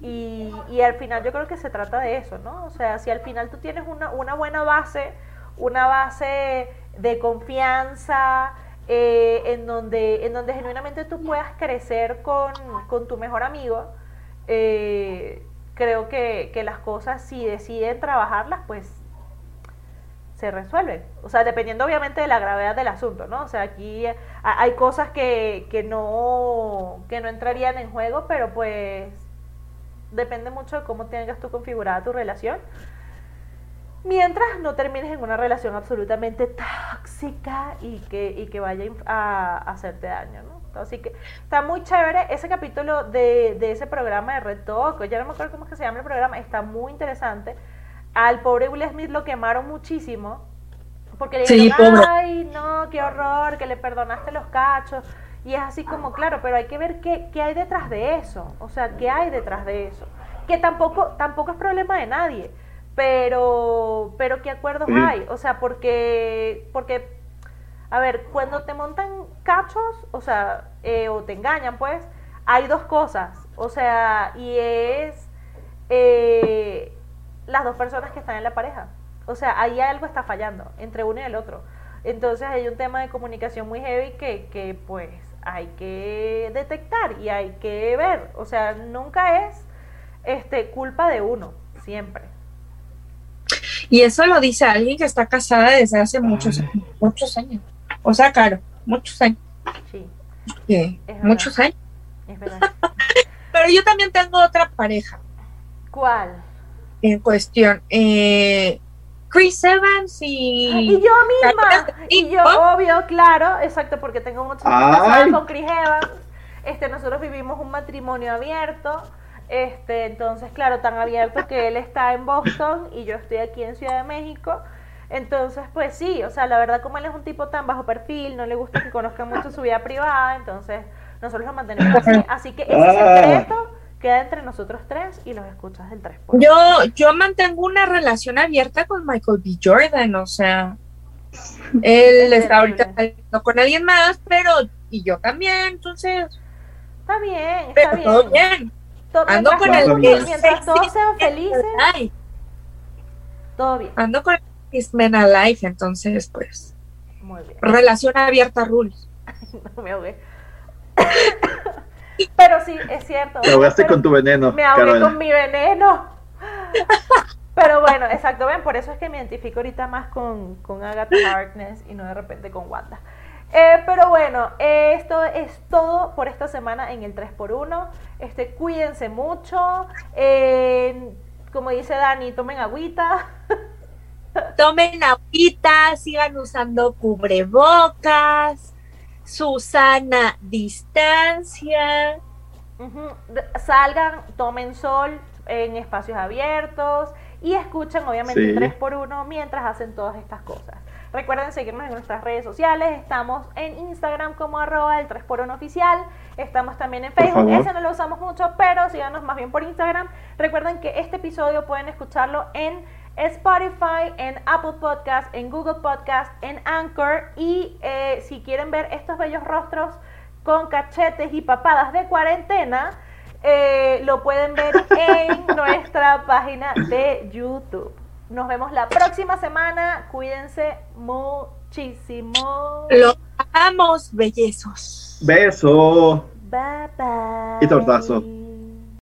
[SPEAKER 2] Y, y, al final yo creo que se trata de eso, ¿no? O sea, si al final tú tienes una, una buena base, una base de confianza, eh, en, donde, en donde genuinamente tú puedas crecer con, con tu mejor amigo, eh, creo que, que, las cosas, si deciden trabajarlas, pues se resuelven. O sea, dependiendo obviamente de la gravedad del asunto, ¿no? O sea, aquí hay cosas que, que, no, que no entrarían en juego, pero pues depende mucho de cómo tengas tú configurada tu relación mientras no termines en una relación absolutamente tóxica y que, y que vaya a, hacerte daño, ¿no? Así que está muy chévere ese capítulo de, de ese programa de Red Talk, ya no me acuerdo cómo es que se llama el programa, está muy interesante. Al pobre Will Smith lo quemaron muchísimo, porque le dijeron, ay, no, qué horror, que le perdonaste los cachos. Y es así como, claro, pero hay que ver qué, qué hay detrás de eso, o sea, qué hay detrás de eso. Que tampoco, tampoco es problema de nadie pero, pero ¿qué acuerdos hay? O sea, porque, porque, a ver, cuando te montan cachos, o sea, eh, o te engañan, pues, hay dos cosas, o sea, y es eh, las dos personas que están en la pareja. O sea, ahí algo está fallando entre uno y el otro. Entonces hay un tema de comunicación muy heavy que, que pues hay que detectar y hay que ver. O sea, nunca es este culpa de uno, siempre.
[SPEAKER 3] Y eso lo dice alguien que está casada desde hace muchos, muchos años. O sea, claro, muchos años. Sí. muchos años. Es verdad. Pero yo también tengo otra pareja.
[SPEAKER 2] ¿Cuál?
[SPEAKER 3] En cuestión. Eh, Chris Evans y.
[SPEAKER 2] Y yo misma. Y yo, obvio, claro, exacto, porque tengo muchos años con Chris Evans. Este, nosotros vivimos un matrimonio abierto. Este, entonces, claro, tan abierto que él está en Boston y yo estoy aquí en Ciudad de México. Entonces, pues sí, o sea, la verdad como él es un tipo tan bajo perfil, no le gusta que conozcan mucho su vida privada, entonces nosotros lo mantenemos así. Así que ese ah. secreto queda entre nosotros tres y los escuchas del 3
[SPEAKER 3] Yo, yo mantengo una relación abierta con Michael B. Jordan, o sea, él está ahorita con alguien más, pero y yo también, entonces...
[SPEAKER 2] Está bien, está bien.
[SPEAKER 3] Todo bien.
[SPEAKER 2] Ando con el, mientras todos sean felices. Todo bien.
[SPEAKER 3] Ando con el Men Alive, entonces, pues. Muy bien. Relación abierta, rules.
[SPEAKER 2] no me ahogué. Pero sí, es cierto.
[SPEAKER 4] Me ahogaste con tu veneno.
[SPEAKER 2] Me ahogué con mi veneno. Pero bueno, exacto, ven, por eso es que me identifico ahorita más con, con Agatha Harkness y no de repente con Wanda. Eh, pero bueno, esto es todo por esta semana en el 3x1. Este, cuídense mucho. como dice Dani, tomen agüita.
[SPEAKER 3] Tomen agüita, sigan usando cubrebocas, Susana distancia.
[SPEAKER 2] Salgan, tomen sol en espacios abiertos y escuchen obviamente 3x1 mientras hacen todas estas cosas. Recuerden seguirnos en nuestras redes sociales. Estamos en Instagram como arroba el 3x1 oficial. Estamos también en Facebook. Ese no lo usamos mucho, pero síganos más bien por Instagram. Recuerden que este episodio pueden escucharlo en Spotify, en Apple Podcast, en Google Podcast, en Anchor. Y eh, si quieren ver estos bellos rostros con cachetes y papadas de cuarentena, eh, lo pueden ver en nuestra página de YouTube. Nos vemos la próxima semana. Cuídense muchísimo.
[SPEAKER 3] Los amamos, bellezos.
[SPEAKER 4] Beso.
[SPEAKER 2] Bye bye.
[SPEAKER 4] Y tortazo.